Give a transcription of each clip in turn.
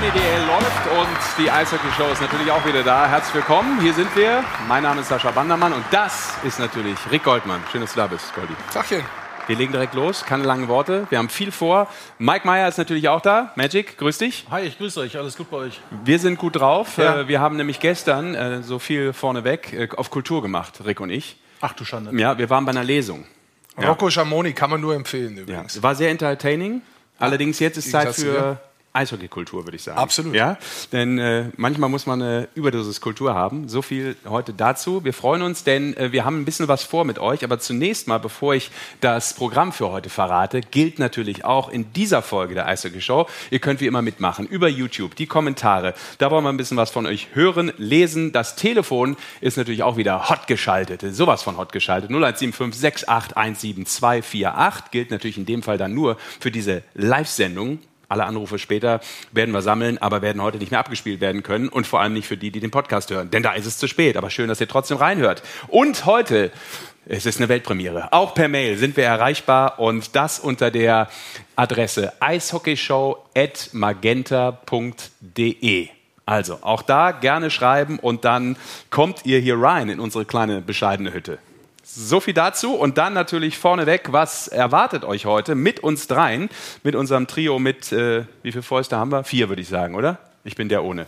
Penny DL läuft und die Eishockey-Show ist natürlich auch wieder da. Herzlich willkommen, hier sind wir. Mein Name ist Sascha Bandermann und das ist natürlich Rick Goldmann. Schön, dass du da bist, Goldi. Tachchen. Wir legen direkt los, keine langen Worte. Wir haben viel vor. Mike Meyer ist natürlich auch da. Magic, grüß dich. Hi, ich grüße euch. Alles gut bei euch? Wir sind gut drauf. Ja. Äh, Wir haben nämlich gestern äh, so viel vorneweg äh, auf Kultur gemacht, Rick und ich. Ach du Schande. Ja, wir waren bei einer Lesung. Ja. Rocco Schamoni kann man nur empfehlen Ja, übrigens. es war sehr entertaining. Allerdings jetzt ist Zeit du, für ja? Eishockey-Kultur, würde ich sagen. Absolut. Ja, denn äh, manchmal muss man eine Überdosis Kultur haben. So viel heute dazu. Wir freuen uns, denn äh, wir haben ein bisschen was vor mit euch. Aber zunächst mal, bevor ich das Programm für heute verrate, gilt natürlich auch in dieser Folge der Eishockey-Show, ihr könnt wie immer mitmachen über YouTube, die Kommentare. Da wollen wir ein bisschen was von euch hören, lesen. Das Telefon ist natürlich auch wieder hot geschaltet. Sowas von hot geschaltet. 0175 68 17248 gilt natürlich in dem Fall dann nur für diese Live-Sendung. Alle Anrufe später werden wir sammeln, aber werden heute nicht mehr abgespielt werden können und vor allem nicht für die, die den Podcast hören. Denn da ist es zu spät. Aber schön, dass ihr trotzdem reinhört. Und heute, es ist eine Weltpremiere. Auch per Mail sind wir erreichbar und das unter der Adresse eishockeyshow.magenta.de. Also auch da gerne schreiben und dann kommt ihr hier rein in unsere kleine bescheidene Hütte. So viel dazu und dann natürlich vorneweg, was erwartet euch heute mit uns dreien, mit unserem Trio mit, äh, wie viele Fäuste haben wir? Vier würde ich sagen, oder? Ich bin der ohne.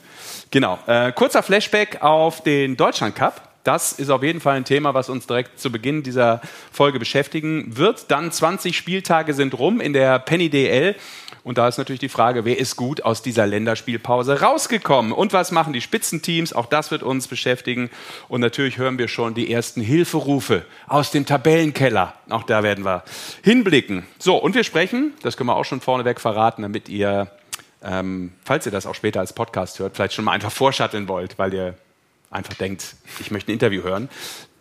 Genau. Äh, kurzer Flashback auf den Deutschland Cup. Das ist auf jeden Fall ein Thema, was uns direkt zu Beginn dieser Folge beschäftigen wird. Dann 20 Spieltage sind rum in der Penny DL. Und da ist natürlich die Frage, wer ist gut aus dieser Länderspielpause rausgekommen? Und was machen die Spitzenteams? Auch das wird uns beschäftigen. Und natürlich hören wir schon die ersten Hilferufe aus dem Tabellenkeller. Auch da werden wir hinblicken. So, und wir sprechen, das können wir auch schon vorneweg verraten, damit ihr, ähm, falls ihr das auch später als Podcast hört, vielleicht schon mal einfach vorschatteln wollt, weil ihr einfach denkt, ich möchte ein Interview hören.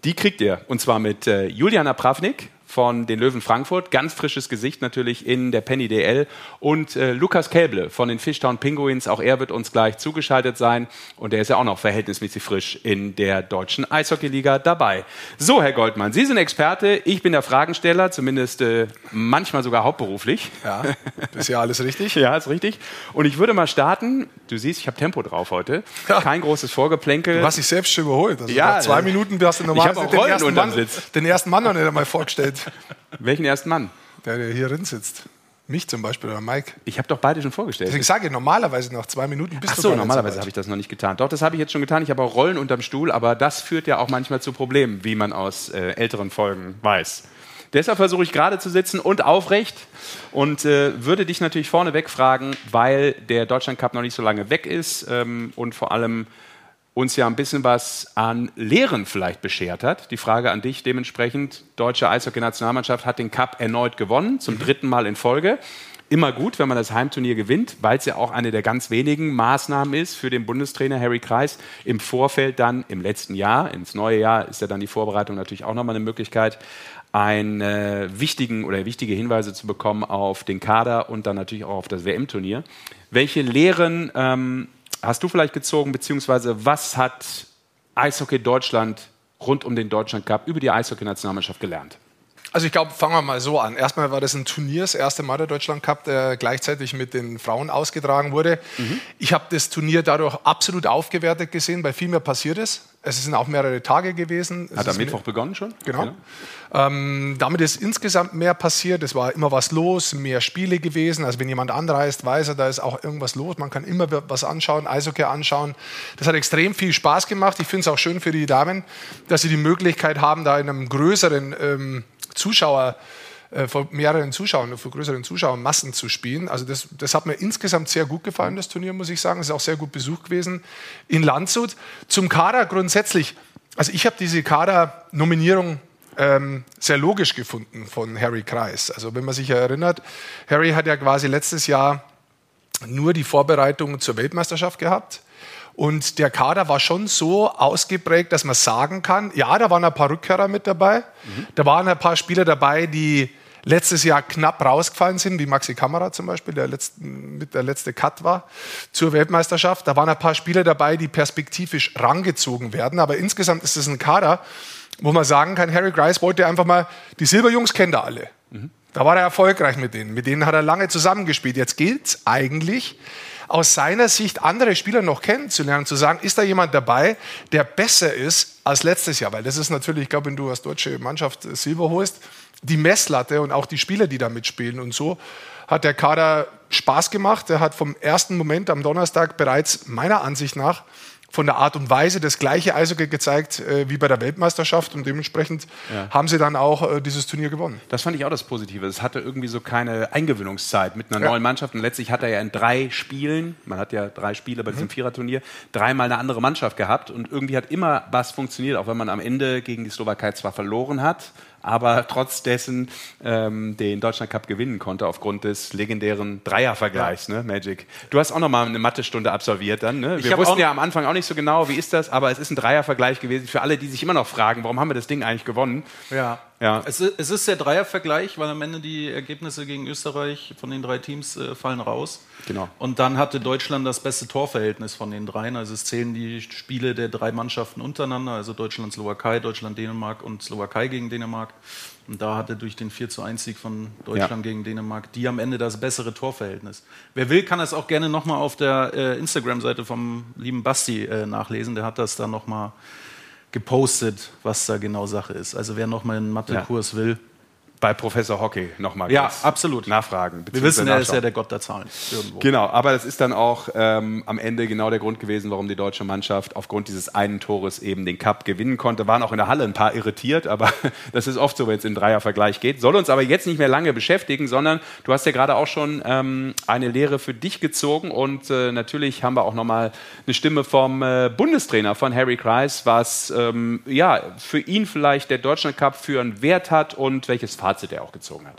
Die kriegt ihr. Und zwar mit äh, Juliana Pravnik von den Löwen Frankfurt, ganz frisches Gesicht natürlich in der Penny DL und äh, Lukas Kelble von den Fishtown Penguins, auch er wird uns gleich zugeschaltet sein und er ist ja auch noch verhältnismäßig frisch in der deutschen Eishockeyliga dabei. So, Herr Goldmann, Sie sind Experte, ich bin der Fragensteller, zumindest äh, manchmal sogar hauptberuflich. Ja, ist ja alles richtig. Ja, ist richtig. Und ich würde mal starten. Du siehst, ich habe Tempo drauf heute. Ja. Kein großes Vorgeplänkel. Du hast dich selbst schon überholt. Also Ja, zwei Minuten hast du auch den, ersten Mann, den ersten Mann noch nicht einmal vorgestellt, Welchen ersten Mann? der, der hier drin sitzt. Mich zum Beispiel oder Mike. Ich habe doch beide schon vorgestellt. Deswegen sage ich, normalerweise nach zwei Minuten bist Ach so, normalerweise habe ich das noch nicht getan. Doch, das habe ich jetzt schon getan. Ich habe auch Rollen unterm Stuhl, aber das führt ja auch manchmal zu Problemen, wie man aus äh, älteren Folgen weiß. Deshalb versuche ich gerade zu sitzen und aufrecht und äh, würde dich natürlich vorneweg fragen, weil der Deutschland Cup noch nicht so lange weg ist ähm, und vor allem uns ja ein bisschen was an Lehren vielleicht beschert hat. Die Frage an dich dementsprechend, deutsche Eishockey-Nationalmannschaft hat den Cup erneut gewonnen, zum dritten Mal in Folge. Immer gut, wenn man das Heimturnier gewinnt, weil es ja auch eine der ganz wenigen Maßnahmen ist für den Bundestrainer Harry Kreis. Im Vorfeld dann, im letzten Jahr, ins neue Jahr, ist ja dann die Vorbereitung natürlich auch nochmal eine Möglichkeit, einen äh, wichtigen oder wichtige Hinweise zu bekommen auf den Kader und dann natürlich auch auf das WM-Turnier. Welche Lehren ähm, hast du vielleicht gezogen, beziehungsweise was hat Eishockey Deutschland rund um den Deutschland Cup über die Eishockey-Nationalmannschaft gelernt? Also ich glaube, fangen wir mal so an. Erstmal war das ein Turnier, das erste Mal der Deutschland Cup, der gleichzeitig mit den Frauen ausgetragen wurde. Ich habe das Turnier dadurch absolut aufgewertet gesehen, weil viel mehr passiert ist. Es sind auch mehrere Tage gewesen. Es Hat am Mittwoch begonnen schon? Genau. Ähm, damit ist insgesamt mehr passiert. Es war immer was los, mehr Spiele gewesen. Also wenn jemand anreist, weiß er, da ist auch irgendwas los. Man kann immer was anschauen, Eishockey anschauen. Das hat extrem viel Spaß gemacht. Ich finde es auch schön für die Damen, dass sie die Möglichkeit haben, da in einem größeren ähm, Zuschauer äh, vor mehreren Zuschauern, vor größeren Zuschauermassen zu spielen. Also das, das hat mir insgesamt sehr gut gefallen, das Turnier, muss ich sagen. Es ist auch sehr gut besucht gewesen in Landshut. Zum Kader grundsätzlich, also ich habe diese Kader-Nominierung ähm, sehr logisch gefunden von Harry Kreis. Also wenn man sich erinnert, Harry hat ja quasi letztes Jahr nur die Vorbereitung zur Weltmeisterschaft gehabt. Und der Kader war schon so ausgeprägt, dass man sagen kann, ja, da waren ein paar Rückkehrer mit dabei. Da waren ein paar Spieler dabei, die letztes Jahr knapp rausgefallen sind, wie Maxi Kamera zum Beispiel, der letzten, mit der letzte Cut war zur Weltmeisterschaft. Da waren ein paar Spieler dabei, die perspektivisch rangezogen werden. Aber insgesamt ist es ein Kader, wo man sagen kann, Harry Grice wollte einfach mal, die Silberjungs kennt er alle. Da war er erfolgreich mit denen. Mit denen hat er lange zusammengespielt. Jetzt gilt es eigentlich, aus seiner Sicht andere Spieler noch kennenzulernen, zu sagen, ist da jemand dabei, der besser ist als letztes Jahr? Weil das ist natürlich, ich glaube, wenn du als deutsche Mannschaft Silber holst, die Messlatte und auch die Spieler, die da mitspielen. Und so hat der Kader Spaß gemacht. Er hat vom ersten Moment am Donnerstag bereits meiner Ansicht nach von der Art und Weise das gleiche Eishockey gezeigt äh, wie bei der Weltmeisterschaft und dementsprechend ja. haben sie dann auch äh, dieses Turnier gewonnen. Das fand ich auch das Positive. Es hatte irgendwie so keine Eingewöhnungszeit mit einer ja. neuen Mannschaft und letztlich hat er ja in drei Spielen, man hat ja drei Spiele bei diesem mhm. Viererturnier, dreimal eine andere Mannschaft gehabt und irgendwie hat immer was funktioniert, auch wenn man am Ende gegen die Slowakei zwar verloren hat, aber trotz dessen ähm, den Deutschland Cup gewinnen konnte aufgrund des legendären Dreiervergleichs, ja. ne, Magic. Du hast auch noch mal eine Mathestunde absolviert dann. Ne? Wir wussten ja am Anfang auch nicht so genau, wie ist das, aber es ist ein Dreiervergleich gewesen für alle, die sich immer noch fragen, warum haben wir das Ding eigentlich gewonnen? Ja. Ja. Es, ist, es ist der Dreiervergleich, weil am Ende die Ergebnisse gegen Österreich von den drei Teams äh, fallen raus. Genau. Und dann hatte Deutschland das beste Torverhältnis von den dreien. Also es zählen die Spiele der drei Mannschaften untereinander, also Deutschland, Slowakei, Deutschland, Dänemark und Slowakei gegen Dänemark. Und da hatte durch den 4 zu 1 Sieg von Deutschland ja. gegen Dänemark die am Ende das bessere Torverhältnis. Wer will, kann das auch gerne nochmal auf der äh, Instagram-Seite vom lieben Basti äh, nachlesen. Der hat das dann nochmal gepostet, was da genau Sache ist. Also wer noch mal einen Mathekurs ja. will, bei Professor Hockey nochmal ja, absolut. nachfragen. Wir wissen, er ist ja der Gott der Zahlen. Irgendwo. Genau, aber das ist dann auch ähm, am Ende genau der Grund gewesen, warum die deutsche Mannschaft aufgrund dieses einen Tores eben den Cup gewinnen konnte. Waren auch in der Halle ein paar irritiert, aber das ist oft so, wenn es in Dreiervergleich geht. Soll uns aber jetzt nicht mehr lange beschäftigen, sondern du hast ja gerade auch schon ähm, eine Lehre für dich gezogen und äh, natürlich haben wir auch nochmal eine Stimme vom äh, Bundestrainer von Harry Kreis, was ähm, ja für ihn vielleicht der Deutschland Cup für einen Wert hat und welches Fazit Fazit er auch gezogen hat.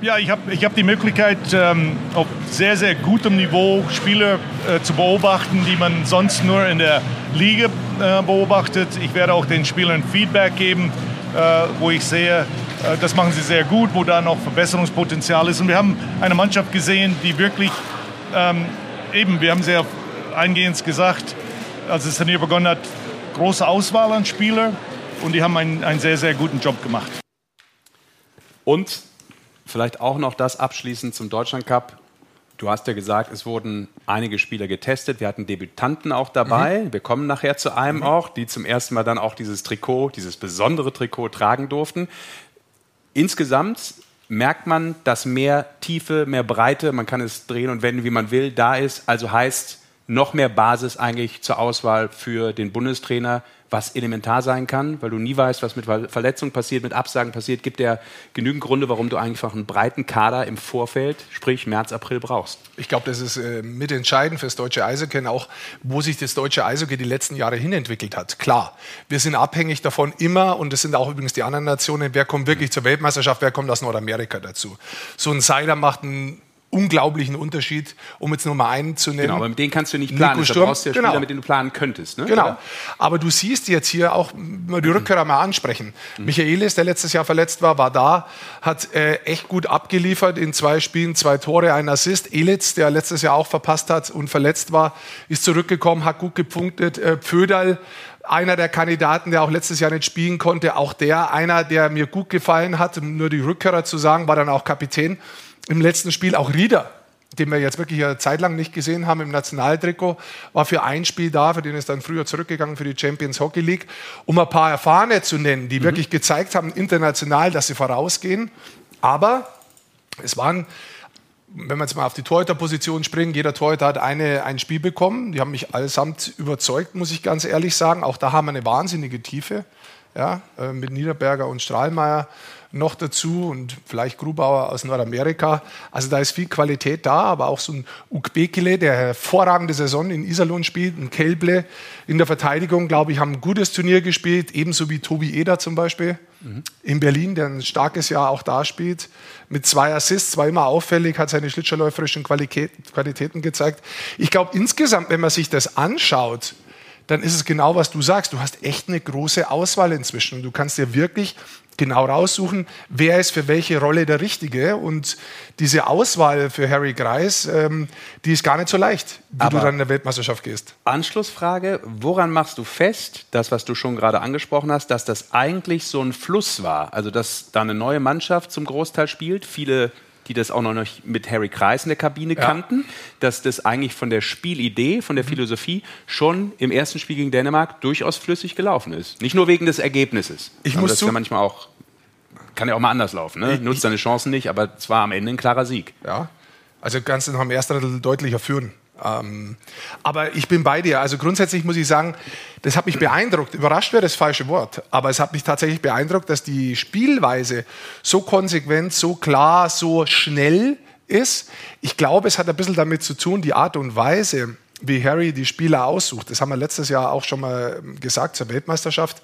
Ja, ich habe ich hab die Möglichkeit, ähm, auf sehr, sehr gutem Niveau Spiele äh, zu beobachten, die man sonst nur in der Liga äh, beobachtet. Ich werde auch den Spielern Feedback geben, äh, wo ich sehe, äh, das machen sie sehr gut, wo da noch Verbesserungspotenzial ist. Und wir haben eine Mannschaft gesehen, die wirklich, ähm, eben, wir haben sehr eingehend gesagt, als das Turnier begonnen hat, große Auswahl an Spielern und die haben einen, einen sehr, sehr guten Job gemacht. Und vielleicht auch noch das abschließend zum Deutschland Cup. Du hast ja gesagt, es wurden einige Spieler getestet. Wir hatten Debütanten auch dabei. Mhm. Wir kommen nachher zu einem mhm. auch, die zum ersten Mal dann auch dieses Trikot, dieses besondere Trikot tragen durften. Insgesamt merkt man, dass mehr Tiefe, mehr Breite, man kann es drehen und wenden, wie man will, da ist. Also heißt noch mehr Basis eigentlich zur Auswahl für den Bundestrainer was elementar sein kann, weil du nie weißt, was mit Verletzungen passiert, mit Absagen passiert, gibt ja genügend Gründe, warum du einfach einen breiten Kader im Vorfeld, sprich März, April brauchst. Ich glaube, das ist äh, mitentscheidend fürs deutsche Eishockey, auch wo sich das deutsche Eishockey die letzten Jahre hinentwickelt hat. Klar, wir sind abhängig davon immer, und das sind auch übrigens die anderen Nationen, wer kommt wirklich zur Weltmeisterschaft, wer kommt aus Nordamerika dazu. So ein Seiler macht einen unglaublichen Unterschied, um jetzt nur mal einen zu nennen. Genau, aber mit denen kannst du nicht planen. Nico Sturm, brauchst du ja genau. Spieler, mit denen du planen könntest. Ne? Genau. Oder? Aber du siehst jetzt hier auch mal die Rückkehrer mal ansprechen. Mhm. Michaelis, der letztes Jahr verletzt war, war da, hat äh, echt gut abgeliefert in zwei Spielen, zwei Tore, ein Assist. Elitz, der letztes Jahr auch verpasst hat und verletzt war, ist zurückgekommen, hat gut gepunktet. Äh, Pföderl, einer der Kandidaten, der auch letztes Jahr nicht spielen konnte, auch der, einer, der mir gut gefallen hat, um nur die Rückkehrer zu sagen, war dann auch Kapitän im letzten Spiel. Auch Rieder, den wir jetzt wirklich eine Zeit lang nicht gesehen haben im Nationaltrikot, war für ein Spiel da, für den ist dann früher zurückgegangen für die Champions Hockey League. Um ein paar Erfahrene zu nennen, die mhm. wirklich gezeigt haben, international, dass sie vorausgehen. Aber es waren wenn wir jetzt mal auf die Torhüterposition springen, jeder Torhüter hat eine, ein Spiel bekommen. Die haben mich allesamt überzeugt, muss ich ganz ehrlich sagen. Auch da haben wir eine wahnsinnige Tiefe. Ja, äh, mit Niederberger und Strahlmeier noch dazu und vielleicht Grubauer aus Nordamerika. Also da ist viel Qualität da, aber auch so ein Ukbekele, der hervorragende Saison in Iserlohn spielt, ein Kelble in der Verteidigung, glaube ich, haben ein gutes Turnier gespielt, ebenso wie Tobi Eder zum Beispiel mhm. in Berlin, der ein starkes Jahr auch da spielt, mit zwei Assists, war immer auffällig, hat seine schlittschuhläuferischen Qualitäten gezeigt. Ich glaube insgesamt, wenn man sich das anschaut, dann ist es genau, was du sagst. Du hast echt eine große Auswahl inzwischen. Du kannst dir wirklich genau raussuchen, wer ist für welche Rolle der Richtige. Und diese Auswahl für Harry Greis, ähm, die ist gar nicht so leicht, wie Aber du dann in der Weltmeisterschaft gehst. Anschlussfrage, woran machst du fest, das, was du schon gerade angesprochen hast, dass das eigentlich so ein Fluss war? Also, dass da eine neue Mannschaft zum Großteil spielt, viele die das auch noch nicht mit Harry Kreis in der Kabine ja. kannten, dass das eigentlich von der Spielidee, von der mhm. Philosophie schon im ersten Spiel gegen Dänemark durchaus flüssig gelaufen ist. Nicht nur wegen des Ergebnisses. Ich muss das ist ja manchmal auch kann ja auch mal anders laufen. Ne? Nutzt seine Chancen nicht, aber es war am Ende ein klarer Sieg. Ja, also ganz noch im ersten Drittel deutlicher führen. Ähm, aber ich bin bei dir. Also grundsätzlich muss ich sagen, das hat mich beeindruckt. Überrascht wäre das falsche Wort, aber es hat mich tatsächlich beeindruckt, dass die Spielweise so konsequent, so klar, so schnell ist. Ich glaube, es hat ein bisschen damit zu tun, die Art und Weise, wie Harry die Spieler aussucht. Das haben wir letztes Jahr auch schon mal gesagt zur Weltmeisterschaft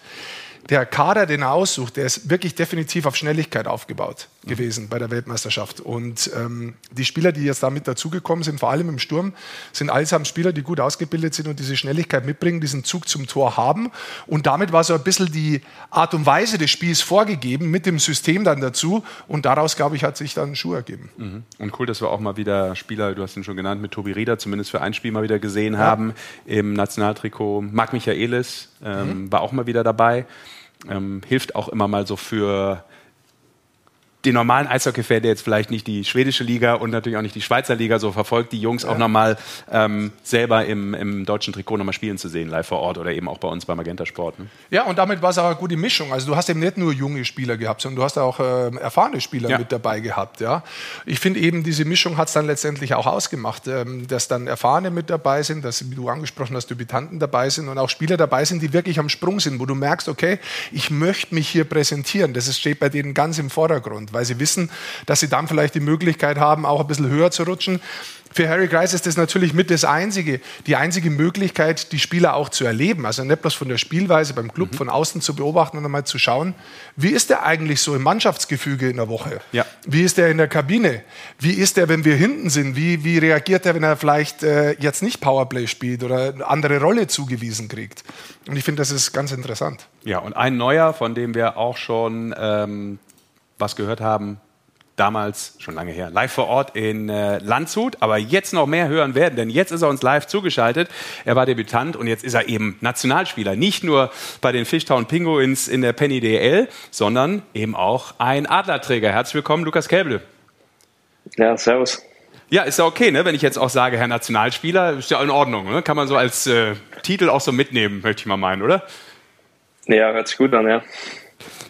der Kader, den er aussucht, der ist wirklich definitiv auf Schnelligkeit aufgebaut gewesen bei der Weltmeisterschaft. Und ähm, die Spieler, die jetzt damit dazugekommen sind, vor allem im Sturm, sind allesamt Spieler, die gut ausgebildet sind und diese Schnelligkeit mitbringen, diesen Zug zum Tor haben. Und damit war so ein bisschen die Art und Weise des Spiels vorgegeben, mit dem System dann dazu. Und daraus, glaube ich, hat sich dann ein Schuh ergeben. Mhm. Und cool, dass wir auch mal wieder Spieler, du hast ihn schon genannt, mit Tobi Rieder zumindest für ein Spiel mal wieder gesehen ja. haben im Nationaltrikot. Marc Michaelis ähm, mhm. war auch mal wieder dabei. Ähm, hilft auch immer mal so für den normalen Eishockey-Fan, der jetzt vielleicht nicht die schwedische Liga und natürlich auch nicht die Schweizer Liga so verfolgt, die Jungs ja. auch nochmal ähm, selber im, im deutschen Trikot nochmal spielen zu sehen, live vor Ort oder eben auch bei uns beim Magenta Sport. Ne? Ja, und damit war es auch eine gute Mischung. Also du hast eben nicht nur junge Spieler gehabt, sondern du hast auch äh, erfahrene Spieler ja. mit dabei gehabt. Ja? Ich finde eben, diese Mischung hat es dann letztendlich auch ausgemacht, ähm, dass dann Erfahrene mit dabei sind, dass, wie du angesprochen hast, Debütanten dabei sind und auch Spieler dabei sind, die wirklich am Sprung sind, wo du merkst, okay, ich möchte mich hier präsentieren. Das steht bei denen ganz im Vordergrund weil sie wissen, dass sie dann vielleicht die Möglichkeit haben, auch ein bisschen höher zu rutschen. Für Harry Grice ist das natürlich mit das einzige, die einzige Möglichkeit, die Spieler auch zu erleben. Also nicht bloß von der Spielweise beim Club mhm. von außen zu beobachten und einmal zu schauen, wie ist der eigentlich so im Mannschaftsgefüge in der Woche? Ja. Wie ist der in der Kabine? Wie ist der, wenn wir hinten sind? Wie, wie reagiert er, wenn er vielleicht äh, jetzt nicht Powerplay spielt oder eine andere Rolle zugewiesen kriegt? Und ich finde, das ist ganz interessant. Ja, und ein neuer, von dem wir auch schon ähm, was gehört haben, damals, schon lange her, live vor Ort in äh, Landshut, aber jetzt noch mehr hören werden, denn jetzt ist er uns live zugeschaltet. Er war Debütant und jetzt ist er eben Nationalspieler. Nicht nur bei den Fishtown Pinguins in der Penny DL, sondern eben auch ein Adlerträger. Herzlich willkommen, Lukas Käble. Ja, servus. Ja, ist ja okay, ne? wenn ich jetzt auch sage, Herr Nationalspieler, ist ja in Ordnung. Ne? Kann man so als äh, Titel auch so mitnehmen, möchte ich mal meinen, oder? Ja, hört sich gut an, ja.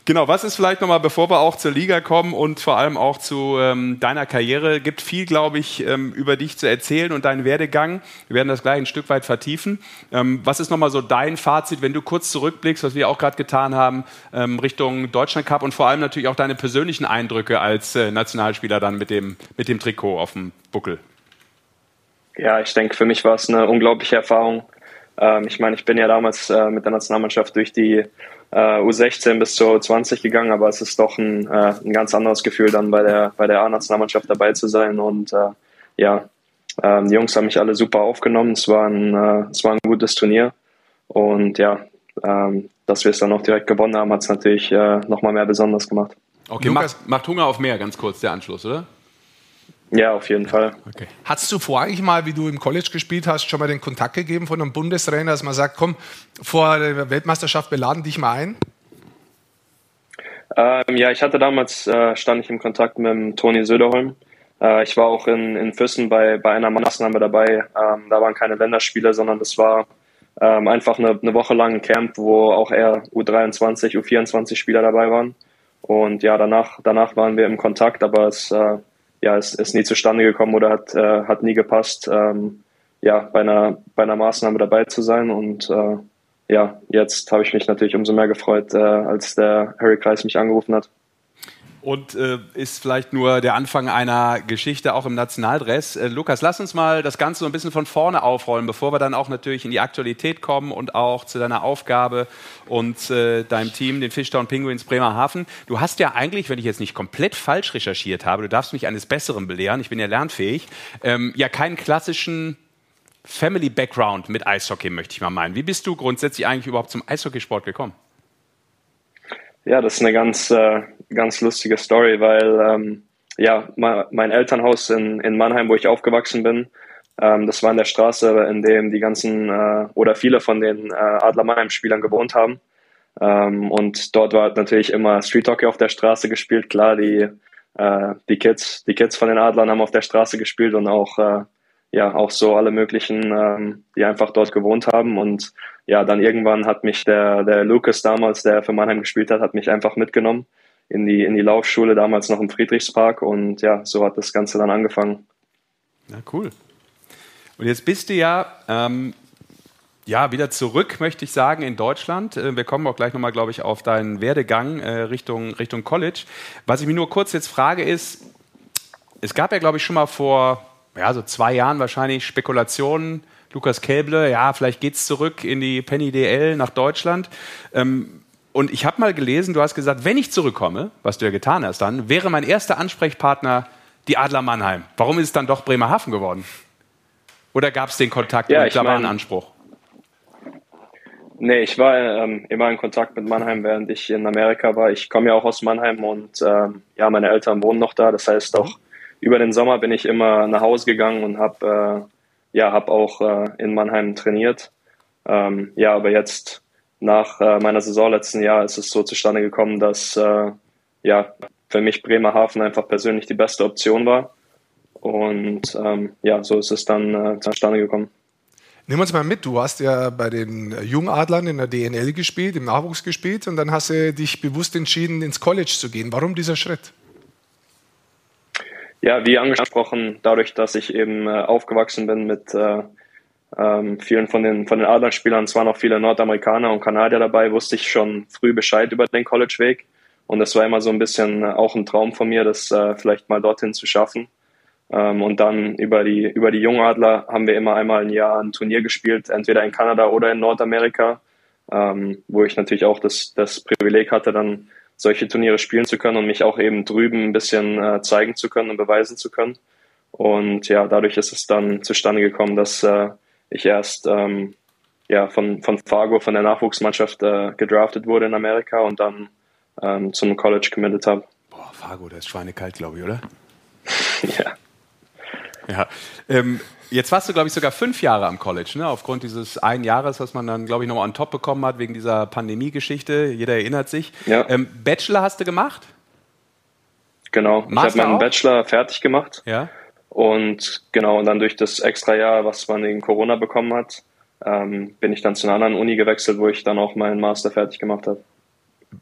Genau, was ist vielleicht nochmal, bevor wir auch zur Liga kommen und vor allem auch zu ähm, deiner Karriere, gibt viel, glaube ich, ähm, über dich zu erzählen und deinen Werdegang. Wir werden das gleich ein Stück weit vertiefen. Ähm, was ist nochmal so dein Fazit, wenn du kurz zurückblickst, was wir auch gerade getan haben, ähm, Richtung Deutschland Cup und vor allem natürlich auch deine persönlichen Eindrücke als äh, Nationalspieler dann mit dem, mit dem Trikot auf dem Buckel? Ja, ich denke, für mich war es eine unglaubliche Erfahrung. Ähm, ich meine, ich bin ja damals äh, mit der Nationalmannschaft durch die äh, U16 bis zur U20 gegangen, aber es ist doch ein, äh, ein ganz anderes Gefühl, dann bei der, bei der A-Nationalmannschaft dabei zu sein. Und äh, ja, ähm, die Jungs haben mich alle super aufgenommen. Es war ein, äh, es war ein gutes Turnier. Und ja, ähm, dass wir es dann auch direkt gewonnen haben, hat es natürlich äh, nochmal mehr besonders gemacht. Okay, macht, macht Hunger auf mehr, ganz kurz der Anschluss, oder? Ja, auf jeden Fall. Okay. Hattest du vor eigentlich mal, wie du im College gespielt hast, schon mal den Kontakt gegeben von einem Bundestrainer, dass man sagt, komm, vor der Weltmeisterschaft, wir laden dich mal ein? Ähm, ja, ich hatte damals, äh, stand ich im Kontakt mit dem Toni Söderholm. Äh, ich war auch in, in Füssen bei, bei einer Maßnahme dabei. Ähm, da waren keine Länderspiele, sondern das war ähm, einfach eine, eine Woche lang ein Camp, wo auch eher U23, U24 Spieler dabei waren. Und ja, danach, danach waren wir im Kontakt, aber es äh, ja, ist, ist nie zustande gekommen oder hat, äh, hat nie gepasst, ähm, ja, bei einer, bei einer Maßnahme dabei zu sein. Und äh, ja, jetzt habe ich mich natürlich umso mehr gefreut, äh, als der Harry Kreis mich angerufen hat und äh, ist vielleicht nur der Anfang einer Geschichte auch im Nationaldress. Äh, Lukas, lass uns mal das Ganze so ein bisschen von vorne aufrollen, bevor wir dann auch natürlich in die Aktualität kommen und auch zu deiner Aufgabe und äh, deinem Team, den Fishtown Penguins Bremerhaven. Du hast ja eigentlich, wenn ich jetzt nicht komplett falsch recherchiert habe, du darfst mich eines Besseren belehren, ich bin ja lernfähig, ähm, ja keinen klassischen Family Background mit Eishockey, möchte ich mal meinen. Wie bist du grundsätzlich eigentlich überhaupt zum Eishockeysport gekommen? Ja, das ist eine ganz, äh, ganz lustige Story, weil ähm, ja, mein Elternhaus in, in Mannheim, wo ich aufgewachsen bin, ähm, das war in der Straße, in dem die ganzen äh, oder viele von den äh, Adler Mannheim-Spielern gewohnt haben. Ähm, und dort war natürlich immer Street Hockey auf der Straße gespielt. Klar, die, äh, die Kids, die Kids von den Adlern haben auf der Straße gespielt und auch äh, ja auch so alle möglichen, ähm, die einfach dort gewohnt haben. Und ja, dann irgendwann hat mich der, der Lucas damals, der für Mannheim gespielt hat, hat mich einfach mitgenommen in die, in die Laufschule, damals noch im Friedrichspark. Und ja, so hat das Ganze dann angefangen. Na cool. Und jetzt bist du ja, ähm, ja wieder zurück, möchte ich sagen, in Deutschland. Äh, wir kommen auch gleich nochmal, glaube ich, auf deinen Werdegang äh, Richtung, Richtung College. Was ich mir nur kurz jetzt frage ist, es gab ja, glaube ich, schon mal vor ja, so zwei Jahren wahrscheinlich Spekulationen. Lukas Käble, ja, vielleicht geht es zurück in die Penny DL nach Deutschland. Ähm, und ich habe mal gelesen, du hast gesagt, wenn ich zurückkomme, was du ja getan hast dann, wäre mein erster Ansprechpartner die Adler Mannheim. Warum ist es dann doch Bremerhaven geworden? Oder gab es den Kontakt ja, und da war ein Anspruch? Nee, ich war ähm, immer in Kontakt mit Mannheim, während ich in Amerika war. Ich komme ja auch aus Mannheim und ähm, ja, meine Eltern wohnen noch da. Das heißt, auch über den Sommer bin ich immer nach Hause gegangen und habe äh, ja, hab auch äh, in Mannheim trainiert. Ähm, ja, aber jetzt nach äh, meiner Saison letzten Jahr ist es so zustande gekommen, dass äh, ja, für mich Bremerhaven einfach persönlich die beste Option war. Und ähm, ja, so ist es dann äh, zustande gekommen. Nimm uns mal mit, du hast ja bei den Jungadlern in der DNL gespielt, im Nachwuchs gespielt und dann hast du dich bewusst entschieden, ins College zu gehen. Warum dieser Schritt? Ja, wie angesprochen, dadurch, dass ich eben äh, aufgewachsen bin mit äh, ähm, vielen von den, von den Adlerspielern, es waren auch viele Nordamerikaner und Kanadier dabei, wusste ich schon früh Bescheid über den College-Weg. Und das war immer so ein bisschen äh, auch ein Traum von mir, das äh, vielleicht mal dorthin zu schaffen. Ähm, und dann über die, über die Jungadler haben wir immer einmal ein Jahr ein Turnier gespielt, entweder in Kanada oder in Nordamerika, ähm, wo ich natürlich auch das, das Privileg hatte, dann solche Turniere spielen zu können und mich auch eben drüben ein bisschen äh, zeigen zu können und beweisen zu können. Und ja, dadurch ist es dann zustande gekommen, dass äh, ich erst ähm, ja, von, von Fargo, von der Nachwuchsmannschaft äh, gedraftet wurde in Amerika und dann ähm, zum College committed habe. Boah, Fargo, das ist schweinekalt, glaube ich, oder? ja. Ja. Ähm, jetzt warst du, glaube ich, sogar fünf Jahre am College, ne? aufgrund dieses einen Jahres, was man dann, glaube ich, nochmal on top bekommen hat wegen dieser Pandemie-Geschichte. Jeder erinnert sich. Ja. Ähm, Bachelor hast du gemacht? Genau. Master ich habe meinen auch? Bachelor fertig gemacht. Ja. Und genau, und dann durch das extra Jahr, was man wegen Corona bekommen hat, ähm, bin ich dann zu einer anderen Uni gewechselt, wo ich dann auch meinen Master fertig gemacht habe.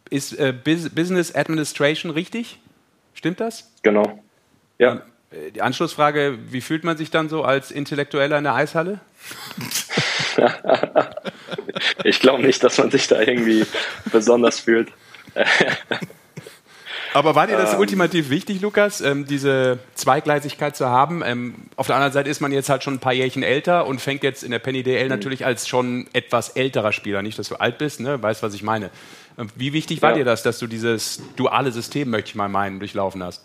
Ist äh, Business Administration richtig? Stimmt das? Genau. Ja. Ähm, die Anschlussfrage, wie fühlt man sich dann so als Intellektueller in der Eishalle? ich glaube nicht, dass man sich da irgendwie besonders fühlt. Aber war dir das ähm, ultimativ wichtig, Lukas, ähm, diese Zweigleisigkeit zu haben? Ähm, auf der anderen Seite ist man jetzt halt schon ein paar Jährchen älter und fängt jetzt in der Penny DL mhm. natürlich als schon etwas älterer Spieler, nicht, dass du alt bist, ne? weißt, was ich meine. Ähm, wie wichtig war ja. dir das, dass du dieses duale System, möchte ich mal meinen, durchlaufen hast?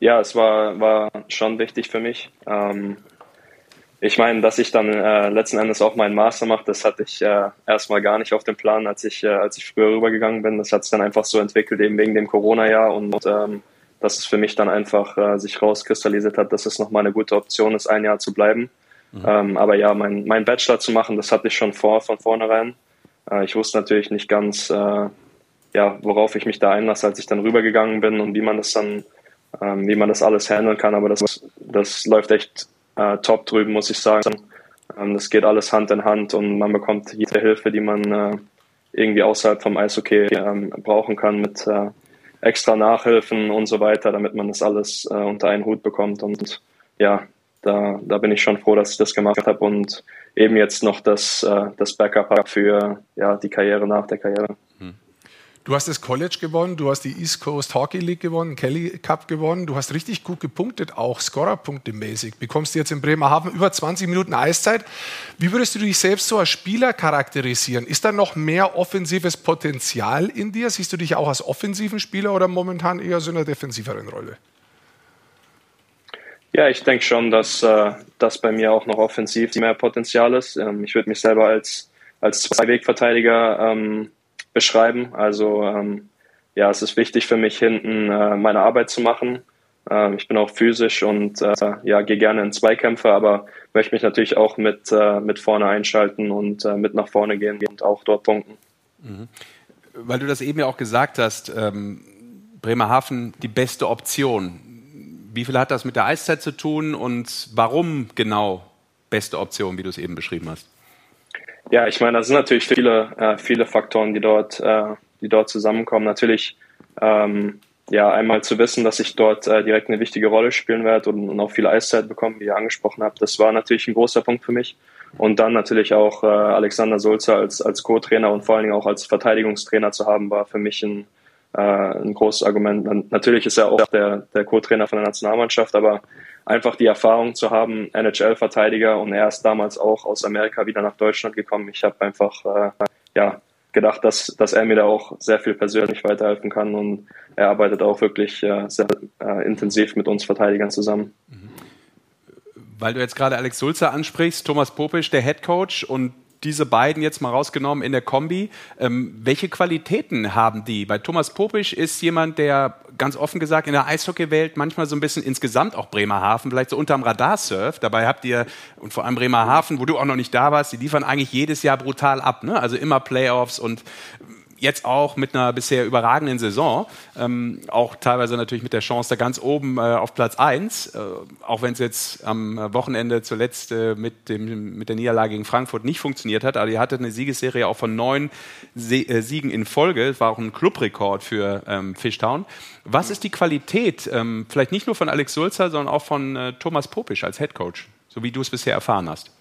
Ja, es war, war schon wichtig für mich. Ähm, ich meine, dass ich dann äh, letzten Endes auch meinen Master mache, das hatte ich äh, erstmal gar nicht auf dem Plan, als ich, äh, als ich früher rübergegangen bin. Das hat sich dann einfach so entwickelt, eben wegen dem Corona-Jahr und ähm, dass es für mich dann einfach äh, sich rauskristallisiert hat, dass es nochmal eine gute Option ist, ein Jahr zu bleiben. Mhm. Ähm, aber ja, mein, mein Bachelor zu machen, das hatte ich schon vor, von vornherein. Äh, ich wusste natürlich nicht ganz, äh, ja, worauf ich mich da einlasse, als ich dann rübergegangen bin und wie man das dann ähm, wie man das alles handeln kann. Aber das, das läuft echt äh, top drüben, muss ich sagen. Ähm, das geht alles Hand in Hand und man bekommt jede Hilfe, die man äh, irgendwie außerhalb vom Eishockey ähm, brauchen kann mit äh, extra Nachhilfen und so weiter, damit man das alles äh, unter einen Hut bekommt. Und ja, da, da bin ich schon froh, dass ich das gemacht habe und eben jetzt noch das, äh, das Backup habe für ja, die Karriere nach der Karriere. Du hast das College gewonnen, du hast die East Coast Hockey League gewonnen, Kelly Cup gewonnen, du hast richtig gut gepunktet, auch Scorerpunkte mäßig. Bekommst du jetzt in Bremerhaven über 20 Minuten Eiszeit. Wie würdest du dich selbst so als Spieler charakterisieren? Ist da noch mehr offensives Potenzial in dir? Siehst du dich auch als offensiven Spieler oder momentan eher so in einer defensiveren Rolle? Ja, ich denke schon, dass äh, das bei mir auch noch offensiv mehr Potenzial ist. Ähm, ich würde mich selber als, als Zweiwegverteidiger ähm, beschreiben. Also ähm, ja, es ist wichtig für mich, hinten äh, meine Arbeit zu machen. Ähm, ich bin auch physisch und äh, ja, gehe gerne in Zweikämpfe, aber möchte mich natürlich auch mit, äh, mit vorne einschalten und äh, mit nach vorne gehen und auch dort punkten. Mhm. Weil du das eben ja auch gesagt hast, ähm, Bremerhaven die beste Option. Wie viel hat das mit der Eiszeit zu tun und warum genau beste Option, wie du es eben beschrieben hast? Ja, ich meine, das sind natürlich viele, äh, viele Faktoren, die dort, äh, die dort zusammenkommen. Natürlich, ähm, ja, einmal zu wissen, dass ich dort äh, direkt eine wichtige Rolle spielen werde und, und auch viel Eiszeit bekommen, wie ihr angesprochen habt. Das war natürlich ein großer Punkt für mich. Und dann natürlich auch äh, Alexander Sulzer als, als Co-Trainer und vor allen Dingen auch als Verteidigungstrainer zu haben, war für mich ein, äh, ein großes Argument. Natürlich ist er auch der, der Co-Trainer von der Nationalmannschaft, aber einfach die Erfahrung zu haben, NHL-Verteidiger und er ist damals auch aus Amerika wieder nach Deutschland gekommen. Ich habe einfach äh, ja, gedacht, dass, dass er mir da auch sehr viel persönlich weiterhelfen kann und er arbeitet auch wirklich äh, sehr äh, intensiv mit uns Verteidigern zusammen. Weil du jetzt gerade Alex Sulzer ansprichst, Thomas Popisch, der Head Coach und diese beiden jetzt mal rausgenommen in der Kombi. Ähm, welche Qualitäten haben die? Bei Thomas Popisch ist jemand, der ganz offen gesagt in der Eishockeywelt manchmal so ein bisschen insgesamt auch Bremerhaven vielleicht so unterm Radar surft. Dabei habt ihr, und vor allem Bremerhaven, wo du auch noch nicht da warst, die liefern eigentlich jedes Jahr brutal ab. Ne? Also immer Playoffs und jetzt auch mit einer bisher überragenden Saison, ähm, auch teilweise natürlich mit der Chance da ganz oben äh, auf Platz 1, äh, auch wenn es jetzt am Wochenende zuletzt äh, mit, dem, mit der Niederlage gegen Frankfurt nicht funktioniert hat, aber ihr hattet eine Siegesserie auch von neun Se äh, Siegen in Folge, das war auch ein Clubrekord für ähm, Fishtown. Was ist die Qualität, ähm, vielleicht nicht nur von Alex Sulzer, sondern auch von äh, Thomas Popisch als Headcoach, so wie du es bisher erfahren hast?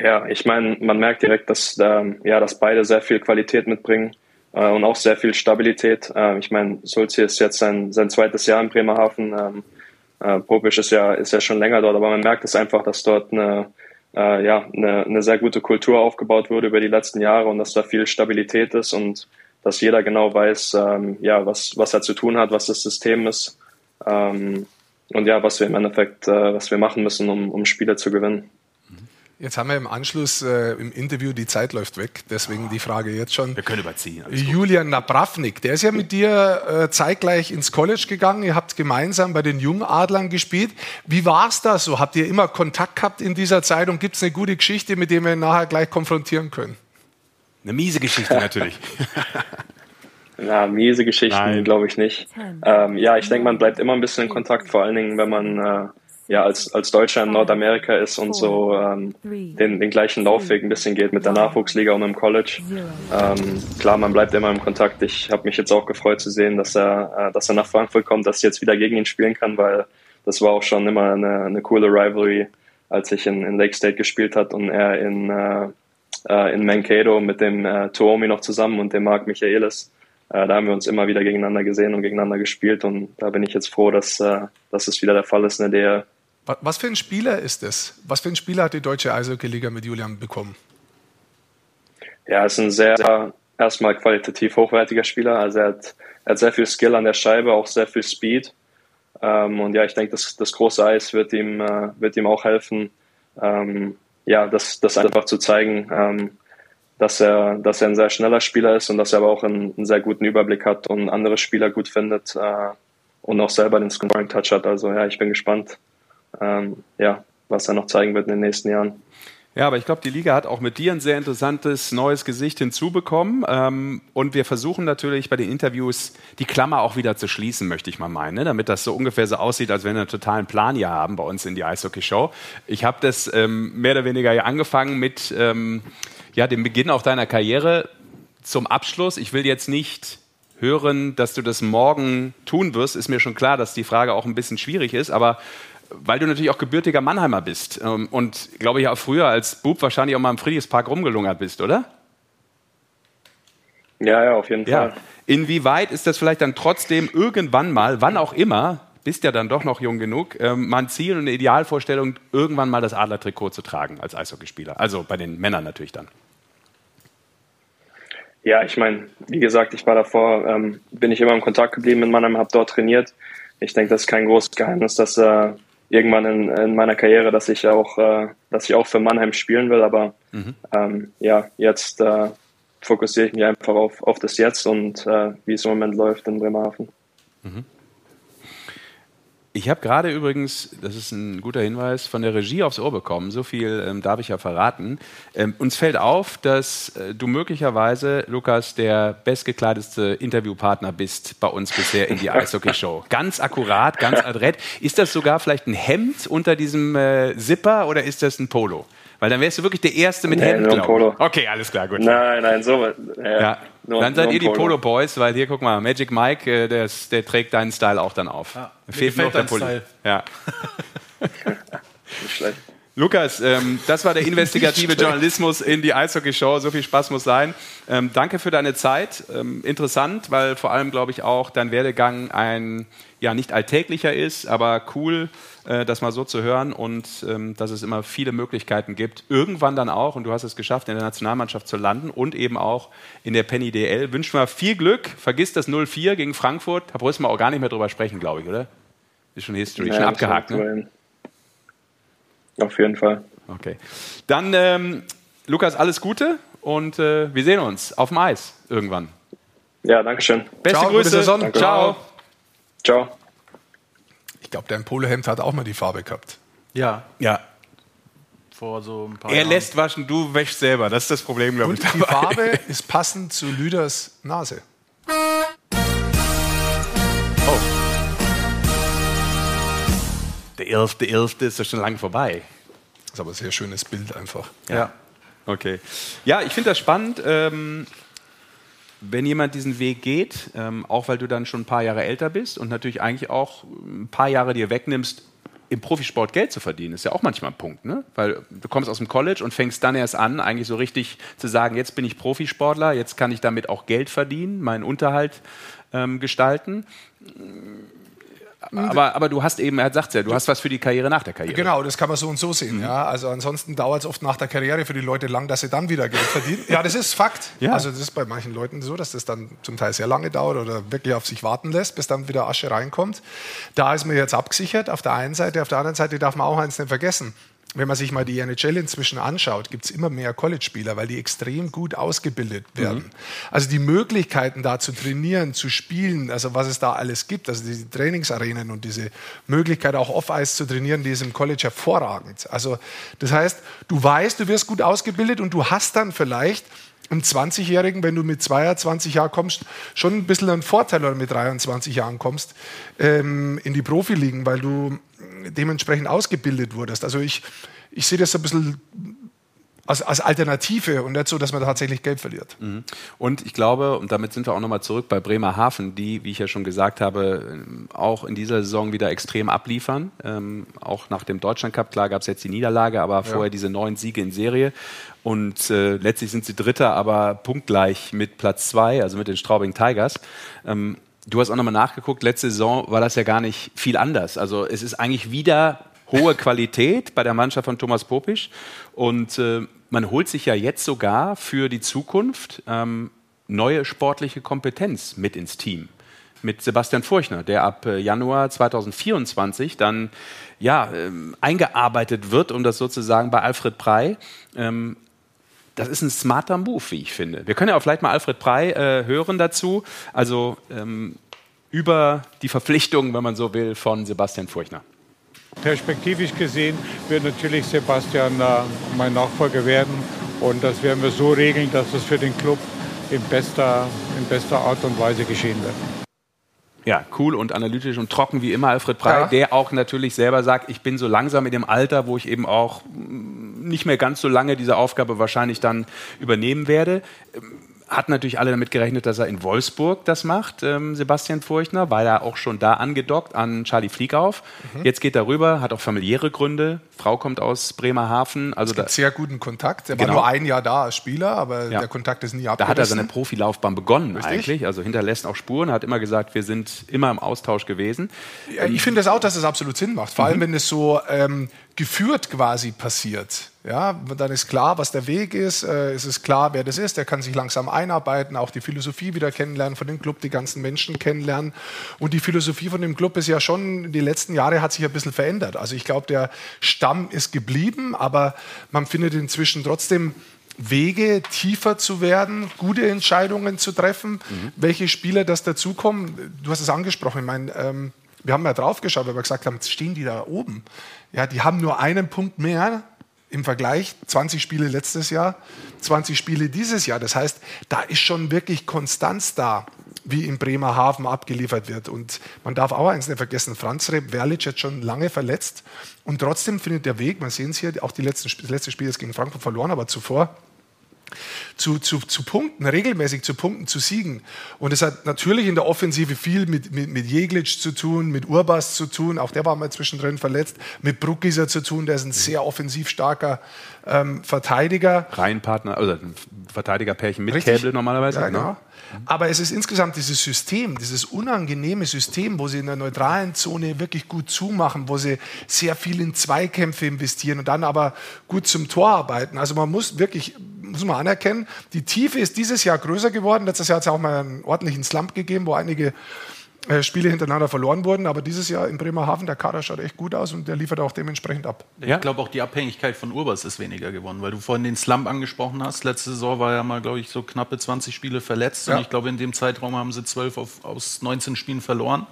Ja, ich meine, man merkt direkt, dass, ähm, ja, dass beide sehr viel Qualität mitbringen äh, und auch sehr viel Stabilität. Äh, ich meine, Sulzi ist jetzt sein, sein zweites Jahr in Bremerhaven. Ähm, äh, Popisch ist ja, ist ja schon länger dort, aber man merkt es einfach, dass dort eine, äh, ja, eine, eine sehr gute Kultur aufgebaut wurde über die letzten Jahre und dass da viel Stabilität ist und dass jeder genau weiß, ähm, ja, was, was er zu tun hat, was das System ist ähm, und ja, was wir im Endeffekt, äh, was wir machen müssen, um, um Spiele zu gewinnen. Jetzt haben wir im Anschluss äh, im Interview, die Zeit läuft weg, deswegen die Frage jetzt schon. Wir können überziehen. Julian Napravnik, der ist ja mit dir äh, zeitgleich ins College gegangen. Ihr habt gemeinsam bei den Jungadlern gespielt. Wie war es da so? Habt ihr immer Kontakt gehabt in dieser Zeit und gibt es eine gute Geschichte, mit der wir nachher gleich konfrontieren können? Eine miese Geschichte natürlich. Na, miese Geschichten glaube ich nicht. Ähm, ja, ich denke, man bleibt immer ein bisschen in Kontakt, vor allen Dingen, wenn man äh, ja als, als Deutscher in Nordamerika ist und so ähm, den, den gleichen Laufweg ein bisschen geht mit der Nachwuchsliga und im College. Ähm, klar, man bleibt immer im Kontakt. Ich habe mich jetzt auch gefreut zu sehen, dass er, äh, dass er nach Frankfurt kommt, dass ich jetzt wieder gegen ihn spielen kann, weil das war auch schon immer eine, eine coole Rivalry, als ich in, in Lake State gespielt hat und er in, äh, äh in Mankato mit dem äh, Tuomi noch zusammen und dem Marc Michaelis. Äh, da haben wir uns immer wieder gegeneinander gesehen und gegeneinander gespielt und da bin ich jetzt froh, dass, äh, dass es wieder der Fall ist in der was für ein Spieler ist es? Was für ein Spieler hat die deutsche Eishockey-Liga mit Julian bekommen? Ja, er ist ein sehr, erstmal qualitativ hochwertiger Spieler. Also er hat, er hat sehr viel Skill an der Scheibe, auch sehr viel Speed. Ähm, und ja, ich denke, das, das große Eis wird ihm, äh, wird ihm auch helfen, ähm, ja, das, das einfach zu zeigen, ähm, dass er, dass er ein sehr schneller Spieler ist und dass er aber auch einen, einen sehr guten Überblick hat und andere Spieler gut findet äh, und auch selber den Scoring Touch hat. Also ja, ich bin gespannt, ähm, ja, was er noch zeigen wird in den nächsten Jahren. Ja, aber ich glaube, die Liga hat auch mit dir ein sehr interessantes neues Gesicht hinzubekommen. Ähm, und wir versuchen natürlich bei den Interviews die Klammer auch wieder zu schließen, möchte ich mal meinen, ne? damit das so ungefähr so aussieht, als wenn wir einen totalen Plan hier haben bei uns in die Eishockey-Show. Ich habe das ähm, mehr oder weniger ja angefangen mit ähm, ja, dem Beginn auch deiner Karriere. Zum Abschluss, ich will jetzt nicht hören, dass du das morgen tun wirst, ist mir schon klar, dass die Frage auch ein bisschen schwierig ist, aber weil du natürlich auch gebürtiger Mannheimer bist ähm, und glaube ich auch früher als Bub wahrscheinlich auch mal im Friedrichspark rumgelungert bist, oder? Ja, ja, auf jeden Fall. Inwieweit ist das vielleicht dann trotzdem irgendwann mal, wann auch immer, bist ja dann doch noch jung genug, ähm, mal ein Ziel und eine Idealvorstellung, irgendwann mal das Adlertrikot zu tragen als Eishockeyspieler? Also bei den Männern natürlich dann. Ja, ich meine, wie gesagt, ich war davor, ähm, bin ich immer im Kontakt geblieben mit Mannheim, habe dort trainiert ich denke, das ist kein großes Geheimnis, dass äh, irgendwann in, in, meiner Karriere, dass ich auch, äh, dass ich auch für Mannheim spielen will. Aber mhm. ähm, ja, jetzt äh, fokussiere ich mich einfach auf, auf das Jetzt und äh, wie es im Moment läuft in Bremerhaven. Mhm. Ich habe gerade übrigens, das ist ein guter Hinweis, von der Regie aufs Ohr bekommen. So viel ähm, darf ich ja verraten. Ähm, uns fällt auf, dass äh, du möglicherweise, Lukas, der bestgekleidete Interviewpartner bist bei uns bisher in die Eishockey-Show. Ganz akkurat, ganz adrett. Ist das sogar vielleicht ein Hemd unter diesem äh, Zipper oder ist das ein Polo? Weil dann wärst du wirklich der Erste mit nee, Hemd, glaube Okay, alles klar, gut. Nein, nein, so. Ja, ja. Nur, dann seid ihr die Polo Boys, weil hier, guck mal, Magic Mike, äh, der, der trägt deinen Style auch dann auf. Ja, fehlt noch der Pulli. Style. Ja. Nicht schlecht. Lukas, ähm, das war der investigative Journalismus in die Eishockey-Show. So viel Spaß muss sein. Ähm, danke für deine Zeit. Ähm, interessant, weil vor allem, glaube ich, auch dein Werdegang ein, ja, nicht alltäglicher ist, aber cool, äh, das mal so zu hören und ähm, dass es immer viele Möglichkeiten gibt, irgendwann dann auch, und du hast es geschafft, in der Nationalmannschaft zu landen und eben auch in der Penny DL. Wünschen wir viel Glück. Vergiss das 0-4 gegen Frankfurt. Da brauchst wir auch gar nicht mehr drüber sprechen, glaube ich, oder? Ist schon History, ja, schon abgehakt, ne? Auf jeden Fall. Okay. Dann, ähm, Lukas, alles Gute und äh, wir sehen uns auf dem Eis irgendwann. Ja, danke schön. Beste Ciao, Grüße. Ciao. Ciao. Ich glaube, dein Polohemd hat auch mal die Farbe gehabt. Ja. Ja. Vor so ein paar Er Jahren. lässt waschen, du wäschst selber. Das ist das Problem, glaube ich. Und die Farbe ist passend zu Lüders Nase. Der 11.11. ist ja schon lange vorbei. Das ist aber ein sehr schönes Bild einfach. Ja. ja. Okay. Ja, ich finde das spannend. Ähm, wenn jemand diesen Weg geht, ähm, auch weil du dann schon ein paar Jahre älter bist und natürlich eigentlich auch ein paar Jahre dir wegnimmst, im Profisport Geld zu verdienen, ist ja auch manchmal ein Punkt, ne? Weil du kommst aus dem College und fängst dann erst an, eigentlich so richtig zu sagen, jetzt bin ich Profisportler, jetzt kann ich damit auch Geld verdienen, meinen Unterhalt ähm, gestalten. Aber, aber du hast eben, er sagt es ja, du hast was für die Karriere nach der Karriere. Genau, das kann man so und so sehen. Mhm. Ja. Also ansonsten dauert es oft nach der Karriere für die Leute lang, dass sie dann wieder Geld verdienen. Ja, das ist Fakt. Ja. Also das ist bei manchen Leuten so, dass das dann zum Teil sehr lange dauert oder wirklich auf sich warten lässt, bis dann wieder Asche reinkommt. Da ist man jetzt abgesichert auf der einen Seite. Auf der anderen Seite darf man auch eins nicht vergessen wenn man sich mal die NHL inzwischen anschaut, gibt es immer mehr College-Spieler, weil die extrem gut ausgebildet werden. Mhm. Also die Möglichkeiten da zu trainieren, zu spielen, also was es da alles gibt, also diese Trainingsarenen und diese Möglichkeit auch off-Ice zu trainieren, die ist im College hervorragend. Also das heißt, du weißt, du wirst gut ausgebildet und du hast dann vielleicht einem 20-Jährigen, wenn du mit 22 Jahren kommst, schon ein bisschen einen Vorteil oder mit 23 Jahren kommst ähm, in die Profiligen, weil du dementsprechend ausgebildet wurdest. Also ich, ich sehe das ein bisschen als, als, Alternative und nicht so, dass man tatsächlich Geld verliert. Mhm. Und ich glaube, und damit sind wir auch nochmal zurück bei Bremerhaven, die, wie ich ja schon gesagt habe, auch in dieser Saison wieder extrem abliefern. Ähm, auch nach dem Deutschland Cup, klar gab es jetzt die Niederlage, aber ja. vorher diese neun Siege in Serie. Und äh, letztlich sind sie Dritter, aber punktgleich mit Platz zwei, also mit den Straubing Tigers. Ähm, du hast auch nochmal nachgeguckt, letzte Saison war das ja gar nicht viel anders. Also es ist eigentlich wieder hohe Qualität bei der Mannschaft von Thomas Popisch. Und äh, man holt sich ja jetzt sogar für die Zukunft ähm, neue sportliche Kompetenz mit ins Team. Mit Sebastian Furchner, der ab äh, Januar 2024 dann ja, ähm, eingearbeitet wird, um das sozusagen bei Alfred Prey. Ähm, das ist ein smarter Move, wie ich finde. Wir können ja auch vielleicht mal Alfred Prey äh, hören dazu. Also ähm, über die Verpflichtung, wenn man so will, von Sebastian Furchner. Perspektivisch gesehen wird natürlich Sebastian äh, mein Nachfolger werden. Und das werden wir so regeln, dass es für den Club in bester, in bester Art und Weise geschehen wird. Ja, cool und analytisch und trocken wie immer Alfred Prey, ja. der auch natürlich selber sagt, ich bin so langsam in dem Alter, wo ich eben auch nicht mehr ganz so lange diese Aufgabe wahrscheinlich dann übernehmen werde hat natürlich alle damit gerechnet, dass er in Wolfsburg das macht, ähm, Sebastian Furchtner, weil er auch schon da angedockt an Charlie Fliegauf. Mhm. Jetzt geht er rüber, hat auch familiäre Gründe. Frau kommt aus Bremerhaven. Also es gibt sehr guten Kontakt. Er genau. war nur ein Jahr da als Spieler, aber ja. der Kontakt ist nie abgerissen. Da hat er seine Profilaufbahn begonnen Richtig? eigentlich, also hinterlässt auch Spuren. Hat immer gesagt, wir sind immer im Austausch gewesen. Ja, ich finde das auch, dass es absolut Sinn macht. Vor allem, mhm. wenn es so ähm, geführt quasi passiert Ja, dann ist klar, was der Weg ist. Äh, es ist klar, wer das ist. Der kann sich langsam einarbeiten, auch die Philosophie wieder kennenlernen von dem Club, die ganzen Menschen kennenlernen. Und die Philosophie von dem Club ist ja schon, die letzten Jahre hat sich ein bisschen verändert. Also ich glaube, der Stamm ist geblieben, aber man findet inzwischen trotzdem Wege, tiefer zu werden, gute Entscheidungen zu treffen. Mhm. Welche Spieler das dazukommen, du hast es angesprochen. Ich meine, ähm, wir haben ja drauf geschaut, weil wir gesagt haben, stehen die da oben. Ja, die haben nur einen Punkt mehr im Vergleich 20 Spiele letztes Jahr, 20 Spiele dieses Jahr. Das heißt, da ist schon wirklich Konstanz da, wie in Bremerhaven abgeliefert wird. Und man darf auch eins nicht vergessen, Franz Reb Werlic jetzt schon lange verletzt und trotzdem findet der Weg, man sehen es hier, auch die letzten, das letzte Spiel ist gegen Frankfurt verloren, aber zuvor zu, zu, zu Punkten, regelmäßig zu Punkten, zu siegen. Und es hat natürlich in der Offensive viel mit, mit, mit Jeglic zu tun, mit Urbas zu tun, auch der war mal zwischendrin verletzt, mit Bruckgieser zu tun, der ist ein sehr offensiv starker ähm, Verteidiger. Reihenpartner, also Verteidigerpärchen mit Richtig? Käble normalerweise. Ja, genau. Aber es ist insgesamt dieses System, dieses unangenehme System, wo sie in der neutralen Zone wirklich gut zumachen, wo sie sehr viel in Zweikämpfe investieren und dann aber gut zum Tor arbeiten. Also man muss wirklich muss man anerkennen. Die Tiefe ist dieses Jahr größer geworden. Letztes Jahr hat es auch mal einen ordentlichen Slump gegeben, wo einige Spiele hintereinander verloren wurden. Aber dieses Jahr in Bremerhaven, der Kader schaut echt gut aus und der liefert auch dementsprechend ab. Ja? Ich glaube auch die Abhängigkeit von Urbers ist weniger geworden, weil du vorhin den Slump angesprochen hast. Letzte Saison war ja mal, glaube ich, so knappe 20 Spiele verletzt. Ja. Und ich glaube, in dem Zeitraum haben sie 12 auf, aus 19 Spielen verloren.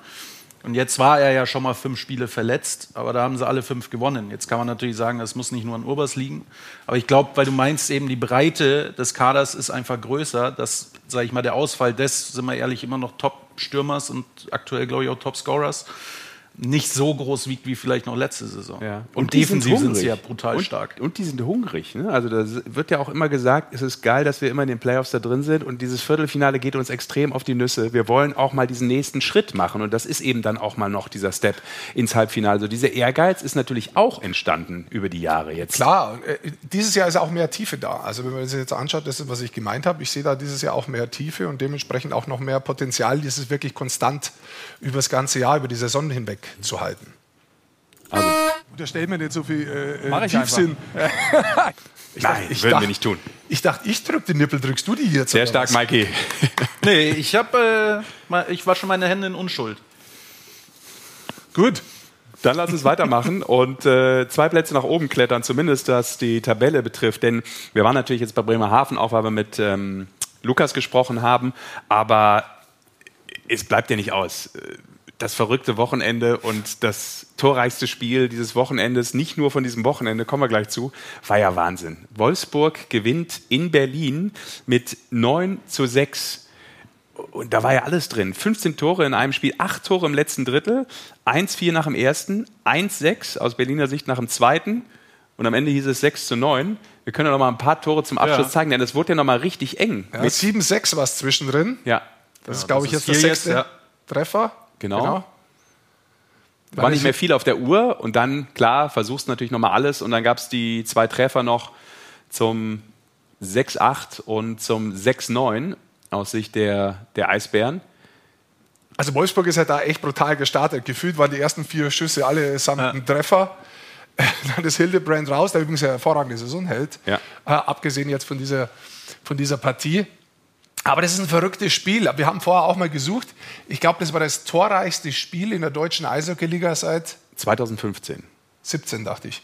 Und jetzt war er ja schon mal fünf Spiele verletzt, aber da haben sie alle fünf gewonnen. Jetzt kann man natürlich sagen, das muss nicht nur an Urbers liegen. Aber ich glaube, weil du meinst, eben die Breite des Kaders ist einfach größer, dass, sage ich mal, der Ausfall des, sind wir ehrlich, immer noch Top-Stürmers und aktuell, glaube ich, auch Top-Scorers nicht so groß wiegt wie vielleicht noch letzte Saison. Ja. Und, und defensiv sind, sie ja brutal und, stark. Und die sind hungrig. Ne? Also da wird ja auch immer gesagt, es ist geil, dass wir immer in den Playoffs da drin sind und dieses Viertelfinale geht uns extrem auf die Nüsse. Wir wollen auch mal diesen nächsten Schritt machen und das ist eben dann auch mal noch dieser Step ins Halbfinale. Also dieser Ehrgeiz ist natürlich auch entstanden über die Jahre jetzt. Klar, äh, dieses Jahr ist auch mehr Tiefe da. Also wenn man sich jetzt anschaut, das ist, was ich gemeint habe, ich sehe da dieses Jahr auch mehr Tiefe und dementsprechend auch noch mehr Potenzial. Das ist wirklich konstant über das ganze Jahr, über die Saison hinweg zu halten. Also, unterstell mir nicht so viel äh, Mach ich Tiefsinn. ich Nein, dachte, ich würden dachte, wir nicht tun. Ich dachte, ich drücke den Nippel, drückst du die jetzt? Sehr stark, was? Mikey. nee, ich, hab, äh, ich wasche meine Hände in Unschuld. Gut. Dann lass uns weitermachen und äh, zwei Plätze nach oben klettern, zumindest was die Tabelle betrifft. Denn wir waren natürlich jetzt bei Bremerhaven, auch weil wir mit ähm, Lukas gesprochen haben. Aber es bleibt ja nicht aus. Das verrückte Wochenende und das torreichste Spiel dieses Wochenendes, nicht nur von diesem Wochenende, kommen wir gleich zu, war ja Wahnsinn. Wolfsburg gewinnt in Berlin mit 9 zu 6 und da war ja alles drin. 15 Tore in einem Spiel, 8 Tore im letzten Drittel, 1-4 nach dem ersten, 1-6 aus Berliner Sicht nach dem zweiten und am Ende hieß es 6 zu 9. Wir können ja noch mal ein paar Tore zum Abschluss ja. zeigen, denn es wurde ja noch mal richtig eng. Ja, mit 7-6 war es zwischendrin. Ja. Das ist, glaube ich, jetzt der sechste jetzt. Treffer. Genau. genau. War nicht mehr viel auf der Uhr und dann, klar, versuchst natürlich nochmal alles und dann gab es die zwei Treffer noch zum 6-8 und zum 6-9 aus Sicht der, der Eisbären. Also Wolfsburg ist ja da echt brutal gestartet. Gefühlt waren die ersten vier Schüsse alle samt ja. Treffer. Dann ist Hildebrand raus, der übrigens eine hervorragende Saison hält. Ja. Äh, abgesehen jetzt von dieser, von dieser Partie. Aber das ist ein verrücktes Spiel. Wir haben vorher auch mal gesucht. Ich glaube, das war das torreichste Spiel in der deutschen Eishockey-Liga seit 2015. 17, dachte ich.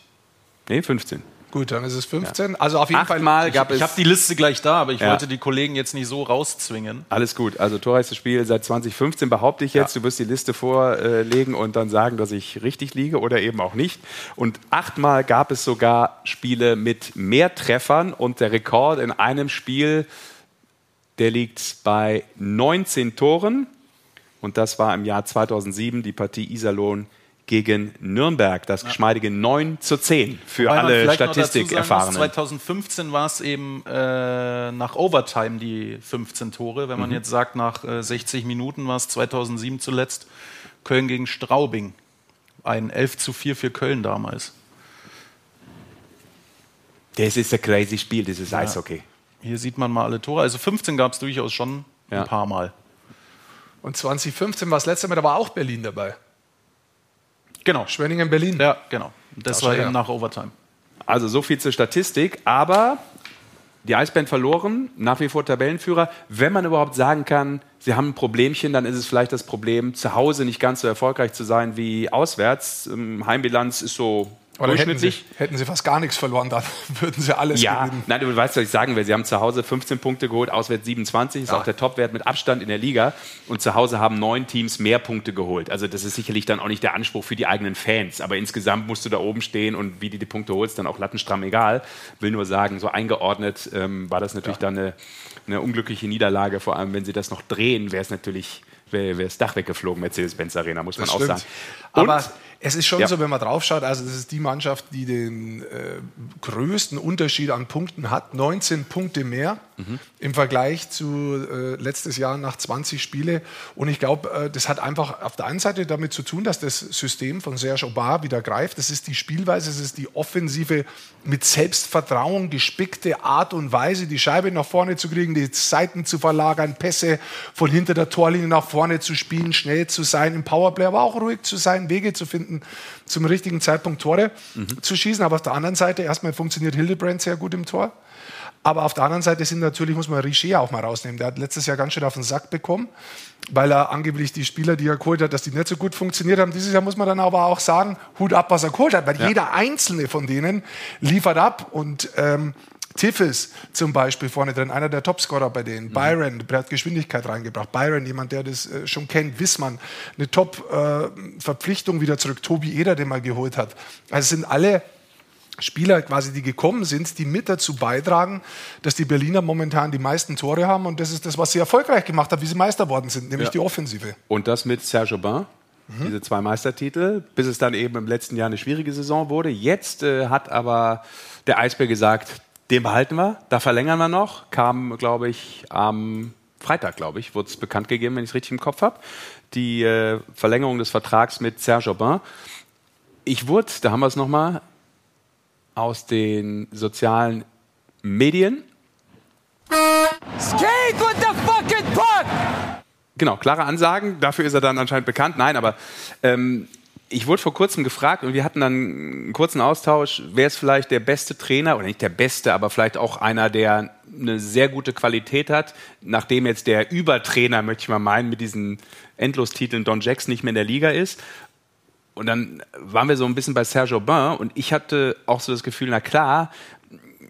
Nee, 15. Gut, dann ist es 15. Ja. Also auf jeden Acht Fall. Mal gab ich, ich habe die Liste gleich da, aber ich ja. wollte die Kollegen jetzt nicht so rauszwingen. Alles gut. Also torreichstes Spiel seit 2015 behaupte ich jetzt. Ja. Du wirst die Liste vorlegen und dann sagen, dass ich richtig liege oder eben auch nicht. Und achtmal gab es sogar Spiele mit mehr Treffern und der Rekord in einem Spiel der liegt bei 19 Toren. Und das war im Jahr 2007 die Partie Iserlohn gegen Nürnberg. Das geschmeidige 9 zu 10 für Wobei alle Statistikerfahrenen. 2015 war es eben äh, nach Overtime die 15 Tore. Wenn man mhm. jetzt sagt, nach äh, 60 Minuten war es 2007 zuletzt Köln gegen Straubing. Ein 11 zu 4 für Köln damals. Das ist ein crazy Spiel, dieses ja. Eishockey. Hier sieht man mal alle Tore. Also 15 gab es durchaus schon ja. ein paar Mal. Und 2015 war das letzte Mal, da war auch Berlin dabei. Genau. Schwenningen, Berlin. Ja, genau. Das, das war eben nach Overtime. Also so viel zur Statistik. Aber die Eisbären verloren, nach wie vor Tabellenführer. Wenn man überhaupt sagen kann, sie haben ein Problemchen, dann ist es vielleicht das Problem, zu Hause nicht ganz so erfolgreich zu sein wie auswärts. Heimbilanz ist so oder hätten sie, hätten sie fast gar nichts verloren, dann würden sie alles ja, gewinnen. Nein, du weißt, was ich sagen will. Sie haben zu Hause 15 Punkte geholt, auswärts 27, ist ja. auch der Topwert mit Abstand in der Liga. Und zu Hause haben neun Teams mehr Punkte geholt. Also das ist sicherlich dann auch nicht der Anspruch für die eigenen Fans. Aber insgesamt musst du da oben stehen und wie du die Punkte holst, dann auch lattenstramm egal. Will nur sagen, so eingeordnet ähm, war das natürlich ja. dann eine, eine unglückliche Niederlage. Vor allem, wenn sie das noch drehen, wäre es natürlich wäre das Dach weggeflogen, Mercedes-Benz Arena, muss man das auch stimmt. sagen. Und Aber es ist schon ja. so, wenn man drauf schaut, also das ist die Mannschaft, die den äh, größten Unterschied an Punkten hat. 19 Punkte mehr mhm. im Vergleich zu äh, letztes Jahr nach 20 Spiele. Und ich glaube, äh, das hat einfach auf der einen Seite damit zu tun, dass das System von Serge Aubin wieder greift. Das ist die Spielweise, das ist die offensive, mit Selbstvertrauen gespickte Art und Weise, die Scheibe nach vorne zu kriegen, die Seiten zu verlagern, Pässe von hinter der Torlinie nach vorne zu spielen, schnell zu sein, im Powerplay aber auch ruhig zu sein, Wege zu finden finden, zum richtigen Zeitpunkt Tore mhm. zu schießen. Aber auf der anderen Seite, erstmal funktioniert Hildebrand sehr gut im Tor. Aber auf der anderen Seite sind natürlich, muss man Richer auch mal rausnehmen. Der hat letztes Jahr ganz schön auf den Sack bekommen, weil er angeblich die Spieler, die er geholt hat, dass die nicht so gut funktioniert haben. Dieses Jahr muss man dann aber auch sagen, Hut ab, was er geholt hat, weil ja. jeder einzelne von denen liefert ab. Und ähm, Tiffes zum Beispiel vorne drin, einer der Topscorer bei denen. Mhm. Byron, der hat Geschwindigkeit reingebracht. Byron, jemand, der das äh, schon kennt. Wissmann, eine Top-Verpflichtung äh, wieder zurück. Tobi Eder, den man geholt hat. Also es sind alle Spieler quasi, die gekommen sind, die mit dazu beitragen, dass die Berliner momentan die meisten Tore haben. Und das ist das, was sie erfolgreich gemacht haben, wie sie Meister worden sind, nämlich ja. die Offensive. Und das mit Serge Aubin? Mhm. Diese zwei Meistertitel, bis es dann eben im letzten Jahr eine schwierige Saison wurde. Jetzt äh, hat aber der Eisbär gesagt, den behalten wir, da verlängern wir noch. Kam, glaube ich, am Freitag, glaube ich, wurde es bekannt gegeben, wenn ich es richtig im Kopf habe. Die äh, Verlängerung des Vertrags mit Serge Aubin. Ich wurde, da haben wir es nochmal, aus den sozialen Medien. Skate with the fucking puck! Genau, klare Ansagen, dafür ist er dann anscheinend bekannt. Nein, aber ähm, ich wurde vor kurzem gefragt und wir hatten dann einen kurzen Austausch, wer ist vielleicht der beste Trainer, oder nicht der beste, aber vielleicht auch einer, der eine sehr gute Qualität hat, nachdem jetzt der Übertrainer, möchte ich mal meinen, mit diesen Endlostiteln Don Jackson nicht mehr in der Liga ist. Und dann waren wir so ein bisschen bei Serge Aubin und ich hatte auch so das Gefühl, na klar,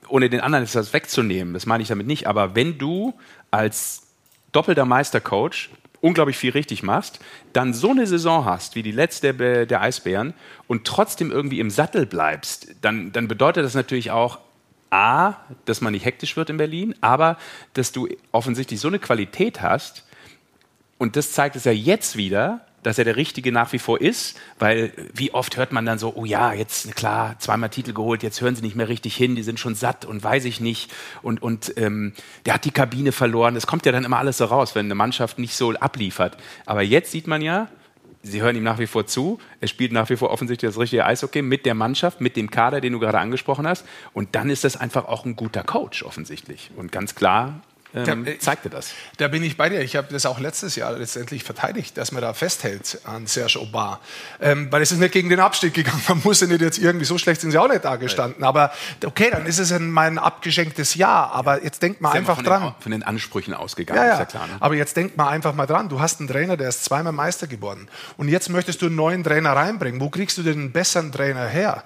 ohne den anderen ist das wegzunehmen, das meine ich damit nicht, aber wenn du als doppelter Meistercoach unglaublich viel richtig machst, dann so eine Saison hast wie die letzte der, Eisbären und trotzdem irgendwie im Sattel bleibst, dann, dann bedeutet das natürlich auch, A, dass man nicht hektisch wird in Berlin, aber dass du offensichtlich so eine Qualität hast, und das zeigt es ja jetzt wieder, dass er der Richtige nach wie vor ist, weil wie oft hört man dann so, oh ja, jetzt klar, zweimal Titel geholt, jetzt hören sie nicht mehr richtig hin, die sind schon satt und weiß ich nicht und, und ähm, der hat die Kabine verloren. Das kommt ja dann immer alles so raus, wenn eine Mannschaft nicht so abliefert. Aber jetzt sieht man ja, sie hören ihm nach wie vor zu, er spielt nach wie vor offensichtlich das richtige Eishockey mit der Mannschaft, mit dem Kader, den du gerade angesprochen hast und dann ist das einfach auch ein guter Coach offensichtlich und ganz klar ähm, da, zeigte das. Da bin ich bei dir. Ich habe das auch letztes Jahr letztendlich verteidigt, dass man da festhält an Serge Aubin. Ähm, weil es ist nicht gegen den Abstieg gegangen. Man muss ja nicht jetzt irgendwie, so schlecht sind sie auch nicht da gestanden. Aber okay, dann ist es ein, mein abgeschenktes Jahr. Aber jetzt denkt man einfach von dran. Den, von den Ansprüchen ausgegangen, ja, ja. ist ja klar. Ne? Aber jetzt denkt man einfach mal dran. Du hast einen Trainer, der ist zweimal Meister geworden. Und jetzt möchtest du einen neuen Trainer reinbringen. Wo kriegst du denn einen besseren Trainer her?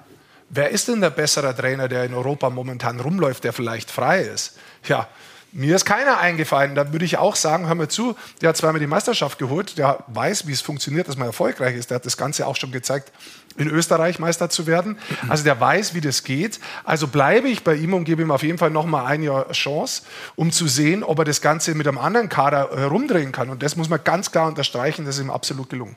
Wer ist denn der bessere Trainer, der in Europa momentan rumläuft, der vielleicht frei ist? Ja, mir ist keiner eingefallen. Da würde ich auch sagen, hör mir zu, der hat zweimal die Meisterschaft geholt, der weiß, wie es funktioniert, dass man erfolgreich ist. Der hat das Ganze auch schon gezeigt, in Österreich Meister zu werden. Also der weiß, wie das geht. Also bleibe ich bei ihm und gebe ihm auf jeden Fall noch mal ein Jahr Chance, um zu sehen, ob er das Ganze mit einem anderen Kader herumdrehen kann. Und das muss man ganz klar unterstreichen, das ist ihm absolut gelungen.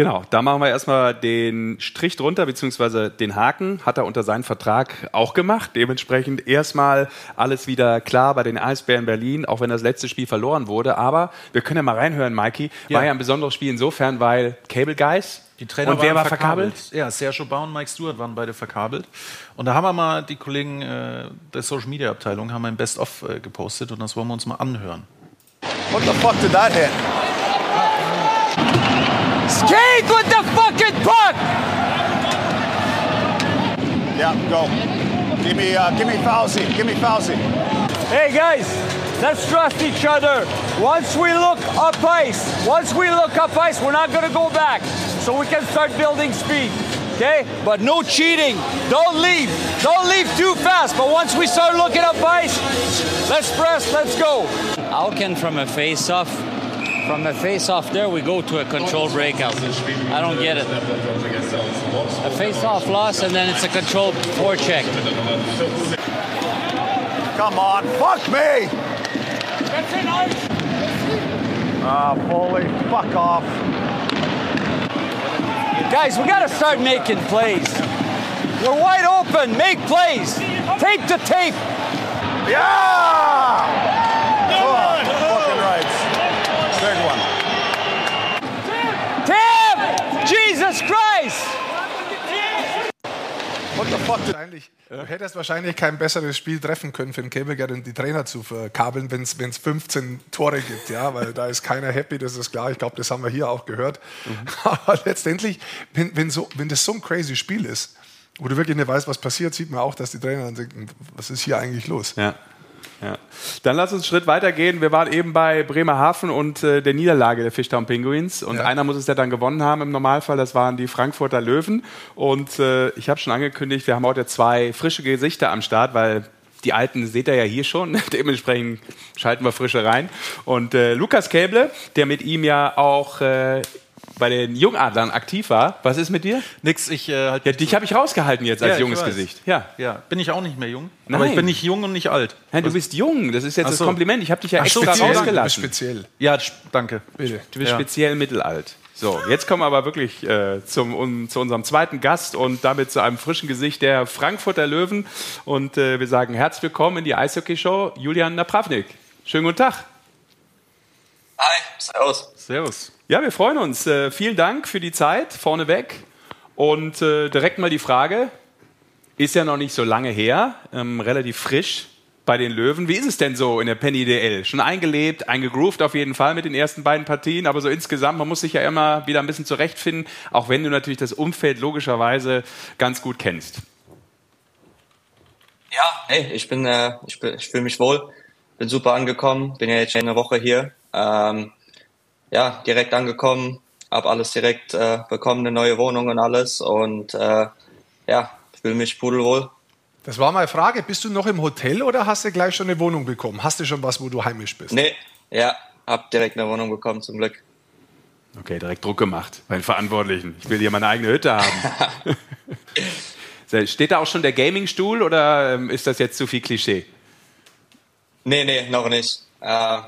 Genau, da machen wir erstmal den Strich drunter, beziehungsweise den Haken, hat er unter seinem Vertrag auch gemacht. Dementsprechend erstmal alles wieder klar bei den Eisbären Berlin, auch wenn das letzte Spiel verloren wurde. Aber wir können ja mal reinhören, Mikey. Ja. War ja ein besonderes Spiel insofern, weil Cable Guys. Die Trainer und wer war verkabelt? verkabelt? Ja, Sergio Bau und Mike Stewart waren beide verkabelt. Und da haben wir mal die Kollegen äh, der Social Media Abteilung haben ein Best-of äh, gepostet und das wollen wir uns mal anhören. What the fuck did that hit? Skate with the fucking puck! Yeah, go. Give me, uh, give me Fauci. Give me Fauci. Hey guys, let's trust each other. Once we look up ice, once we look up ice, we're not going to go back. So we can start building speed. Okay? But no cheating. Don't leave. Don't leave too fast. But once we start looking up ice, let's press, let's go. How can from a face-off from a face-off there, we go to a control breakout. I don't get it. A face-off loss, and then it's a control forecheck. Come on, fuck me! Ah, Foley, fuck off. Guys, we gotta start making plays. We're wide open. Make plays. Tape to tape. Yeah! Fuck? Wahrscheinlich, du hättest wahrscheinlich kein besseres Spiel treffen können für den und die Trainer zu verkabeln, wenn es 15 Tore gibt, ja, weil da ist keiner happy, das ist klar. Ich glaube, das haben wir hier auch gehört. Mhm. Aber letztendlich, wenn, wenn, so, wenn das so ein crazy Spiel ist, wo du wirklich nicht weißt, was passiert, sieht man auch, dass die Trainer dann denken, was ist hier eigentlich los? Ja. Ja. Dann lass uns einen Schritt weiter gehen. Wir waren eben bei Bremerhaven und äh, der Niederlage der Fishtown Penguins. Und ja. einer muss es ja dann gewonnen haben im Normalfall. Das waren die Frankfurter Löwen. Und äh, ich habe schon angekündigt, wir haben heute zwei frische Gesichter am Start, weil die alten seht ihr ja hier schon. Dementsprechend schalten wir frische rein. Und äh, Lukas Käble, der mit ihm ja auch äh, bei den Jungadlern aktiv war. Was ist mit dir? Nix, ich äh, halt ja, dich habe ich rausgehalten jetzt als ja, junges Gesicht. Ja. ja, bin ich auch nicht mehr jung. Nein. Aber ich bin nicht jung und nicht alt. Nein, du bist jung. Das ist jetzt so. das Kompliment. Ich habe dich ja Ach, extra speziell. rausgelassen. Du bist speziell. Ja, danke. Bitte. Du bist ja. speziell mittelalt. So, jetzt kommen wir aber wirklich äh, zum, um, zu unserem zweiten Gast und damit zu einem frischen Gesicht der Frankfurter Löwen. Und äh, wir sagen herzlich willkommen in die Eishockey-Show, Julian Napravnik. Schönen guten Tag. Hi, servus. Servus. Ja, wir freuen uns. Äh, vielen Dank für die Zeit vorneweg. Und äh, direkt mal die Frage, ist ja noch nicht so lange her, ähm, relativ frisch bei den Löwen. Wie ist es denn so in der Penny DL? Schon eingelebt, eingegroovt auf jeden Fall mit den ersten beiden Partien, aber so insgesamt, man muss sich ja immer wieder ein bisschen zurechtfinden, auch wenn du natürlich das Umfeld logischerweise ganz gut kennst. Ja, hey, ich bin, äh, ich, ich fühle mich wohl, bin super angekommen, bin ja jetzt schon eine Woche hier. Ähm, ja, direkt angekommen, habe alles direkt äh, bekommen, eine neue Wohnung und alles und äh, ja, fühle mich pudelwohl. Das war meine Frage. Bist du noch im Hotel oder hast du gleich schon eine Wohnung bekommen? Hast du schon was, wo du heimisch bist? Nee, ja, hab direkt eine Wohnung bekommen, zum Glück. Okay, direkt Druck gemacht bei den Verantwortlichen. Ich will hier meine eigene Hütte haben. Steht da auch schon der Gaming-Stuhl oder ähm, ist das jetzt zu viel Klischee? Nee, nee, noch nicht. Äh,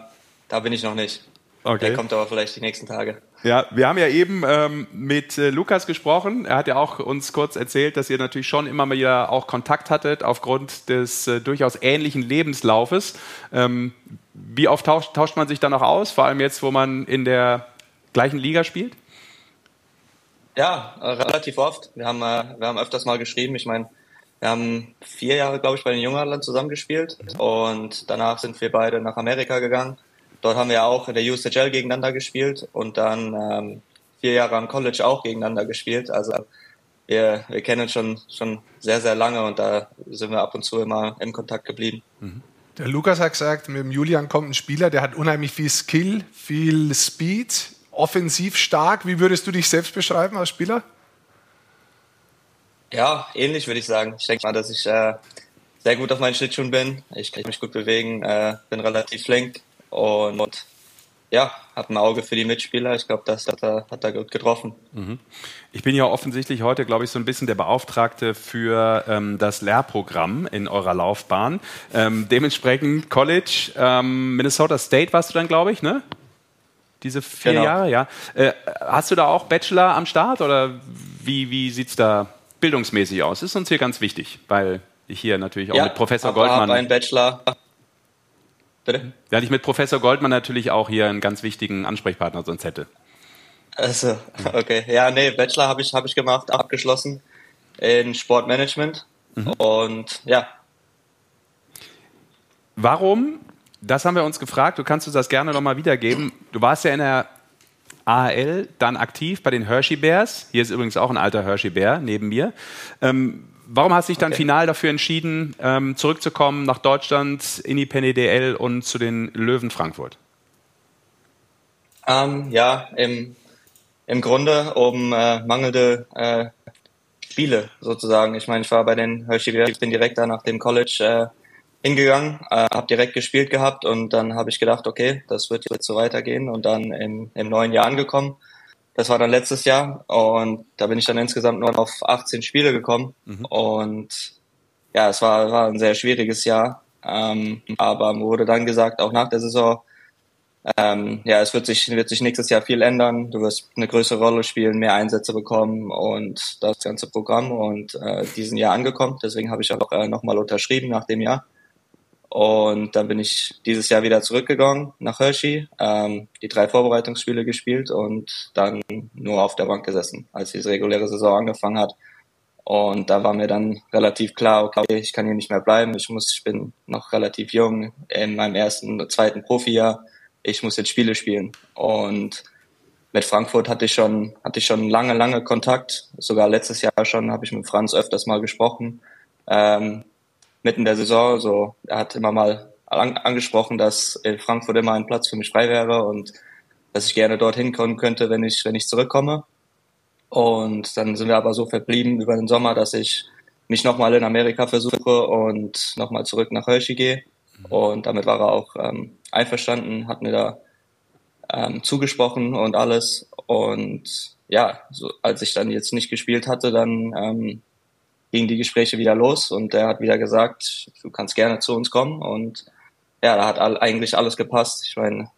da bin ich noch nicht. Okay. Der kommt aber vielleicht die nächsten Tage. Ja, wir haben ja eben ähm, mit äh, Lukas gesprochen. Er hat ja auch uns kurz erzählt, dass ihr natürlich schon immer mal wieder auch Kontakt hattet aufgrund des äh, durchaus ähnlichen Lebenslaufes. Ähm, wie oft tauscht, tauscht man sich dann noch aus, vor allem jetzt, wo man in der gleichen Liga spielt? Ja, äh, relativ oft. Wir haben, äh, wir haben öfters mal geschrieben. Ich meine, wir haben vier Jahre, glaube ich, bei den Jungadlern zusammengespielt und danach sind wir beide nach Amerika gegangen Dort haben wir auch in der USHL gegeneinander gespielt und dann ähm, vier Jahre am College auch gegeneinander gespielt. Also wir, wir kennen uns schon, schon sehr, sehr lange und da sind wir ab und zu immer im Kontakt geblieben. Mhm. Der Lukas hat gesagt, mit dem Julian kommt ein Spieler, der hat unheimlich viel Skill, viel Speed, offensiv stark. Wie würdest du dich selbst beschreiben als Spieler? Ja, ähnlich würde ich sagen. Ich denke mal, dass ich äh, sehr gut auf meinen Schlittschuhen bin. Ich kann mich gut bewegen, äh, bin relativ flink, und ja, hat ein Auge für die Mitspieler. Ich glaube, das hat er, hat er gut getroffen. Mhm. Ich bin ja offensichtlich heute, glaube ich, so ein bisschen der Beauftragte für ähm, das Lehrprogramm in eurer Laufbahn. Ähm, dementsprechend College, ähm, Minnesota State warst du dann, glaube ich, ne? Diese vier genau. Jahre, ja. Äh, hast du da auch Bachelor am Start oder wie, wie sieht es da bildungsmäßig aus? Ist uns hier ganz wichtig, weil ich hier natürlich auch ja, mit Professor Goldmann. Ja, ein Bachelor Bitte? Da hatte ich mit Professor Goldmann natürlich auch hier einen ganz wichtigen Ansprechpartner sonst hätte. Also, okay. Ja, nee, Bachelor habe ich, hab ich gemacht, abgeschlossen in Sportmanagement. Mhm. Und ja. Warum, das haben wir uns gefragt, du kannst uns das gerne nochmal wiedergeben. Du warst ja in der AHL dann aktiv bei den Hershey Bears. Hier ist übrigens auch ein alter Hershey Bär neben mir. Ähm, warum hast du dich dann okay. final dafür entschieden, ähm, zurückzukommen nach Deutschland in die PNDL und zu den Löwen Frankfurt? Ähm, ja, im, im Grunde um äh, mangelnde äh, Spiele sozusagen. Ich meine, ich war bei den Hershey, ich bin direkt da nach dem College äh, hingegangen, äh, habe direkt gespielt gehabt und dann habe ich gedacht, okay, das wird jetzt so weitergehen und dann im, im neuen Jahr angekommen. Das war dann letztes Jahr und da bin ich dann insgesamt nur auf 18 Spiele gekommen mhm. und ja, es war, war ein sehr schwieriges Jahr, ähm, aber mir wurde dann gesagt, auch nach der Saison, ähm, ja, es wird sich, wird sich nächstes Jahr viel ändern. Du wirst eine größere Rolle spielen, mehr Einsätze bekommen und das ganze Programm und äh, diesen Jahr angekommen. Deswegen habe ich auch äh, nochmal unterschrieben nach dem Jahr. Und dann bin ich dieses Jahr wieder zurückgegangen nach Hershey, ähm, die drei Vorbereitungsspiele gespielt und dann nur auf der Bank gesessen, als die reguläre Saison angefangen hat. Und da war mir dann relativ klar, okay, ich kann hier nicht mehr bleiben. Ich muss, ich bin noch relativ jung in meinem ersten, zweiten Profijahr ich muss jetzt Spiele spielen. Und mit Frankfurt hatte ich schon, hatte ich schon lange, lange Kontakt. Sogar letztes Jahr schon habe ich mit Franz öfters mal gesprochen. Ähm, mitten der Saison, so, er hat immer mal an, angesprochen, dass in Frankfurt immer ein Platz für mich frei wäre und dass ich gerne dorthin kommen könnte, wenn ich, wenn ich zurückkomme. Und dann sind wir aber so verblieben über den Sommer, dass ich mich nochmal in Amerika versuche und nochmal zurück nach Hershey gehe. Und damit war er auch ähm, einverstanden, hat mir da ähm, zugesprochen und alles. Und ja, so, als ich dann jetzt nicht gespielt hatte, dann ähm, gingen die Gespräche wieder los und er hat wieder gesagt, du kannst gerne zu uns kommen. Und ja, da hat all, eigentlich alles gepasst. Ich meine,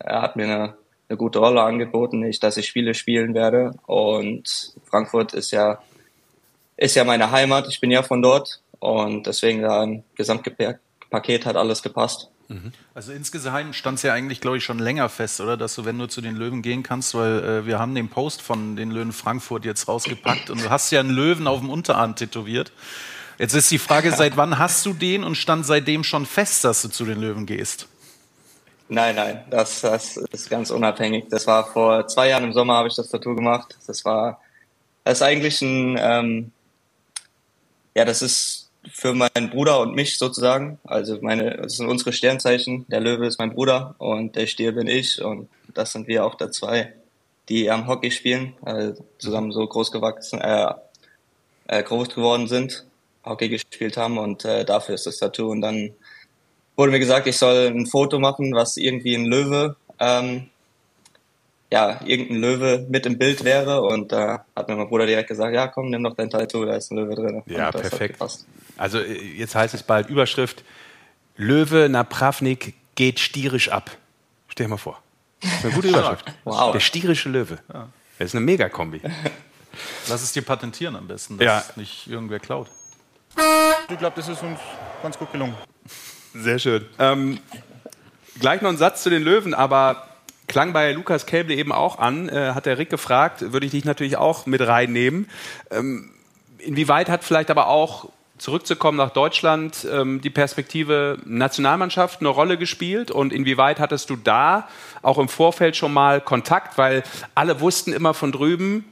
er hat mir eine, eine gute Rolle angeboten, nicht, dass ich Spiele spielen werde. Und Frankfurt ist ja, ist ja meine Heimat. Ich bin ja von dort. Und deswegen da im Gesamtpaket hat alles gepasst. Mhm. Also insgesamt stand es ja eigentlich, glaube ich, schon länger fest, oder? Dass du, wenn du zu den Löwen gehen kannst, weil äh, wir haben den Post von den Löwen Frankfurt jetzt rausgepackt und du hast ja einen Löwen auf dem Unterarm tätowiert. Jetzt ist die Frage, seit wann hast du den und stand seitdem schon fest, dass du zu den Löwen gehst? Nein, nein, das, das ist ganz unabhängig. Das war vor zwei Jahren im Sommer habe ich das Tattoo gemacht. Das war, das ist eigentlich ein, ähm, ja, das ist für meinen Bruder und mich sozusagen. Also meine, das sind unsere Sternzeichen. Der Löwe ist mein Bruder und der Stier bin ich und das sind wir auch da zwei, die am Hockey spielen, äh, zusammen so groß gewachsen, äh, äh, groß geworden sind, Hockey gespielt haben und äh, dafür ist das Tattoo. Und dann wurde mir gesagt, ich soll ein Foto machen, was irgendwie ein Löwe ähm, ja, irgendein Löwe mit im Bild wäre. Und da hat mir mein Bruder direkt gesagt, ja, komm, nimm doch dein Tattoo, da ist ein Löwe drin. Ja, perfekt. Also äh, jetzt heißt es bald Überschrift, Löwe Napravnik geht stierisch ab. Stell dir mal vor. Das ist eine gute Überschrift. wow. Der stierische Löwe. Ja. Das ist eine Megakombi. Lass es dir patentieren am besten, dass ja. nicht irgendwer klaut. Ich glaube, das ist uns ganz gut gelungen. Sehr schön. Ähm, gleich noch ein Satz zu den Löwen, aber klang bei Lukas Käble eben auch an, äh, hat der Rick gefragt, würde ich dich natürlich auch mit reinnehmen. Ähm, inwieweit hat vielleicht aber auch zurückzukommen nach Deutschland ähm, die Perspektive Nationalmannschaft eine Rolle gespielt und inwieweit hattest du da auch im Vorfeld schon mal Kontakt, weil alle wussten immer von drüben,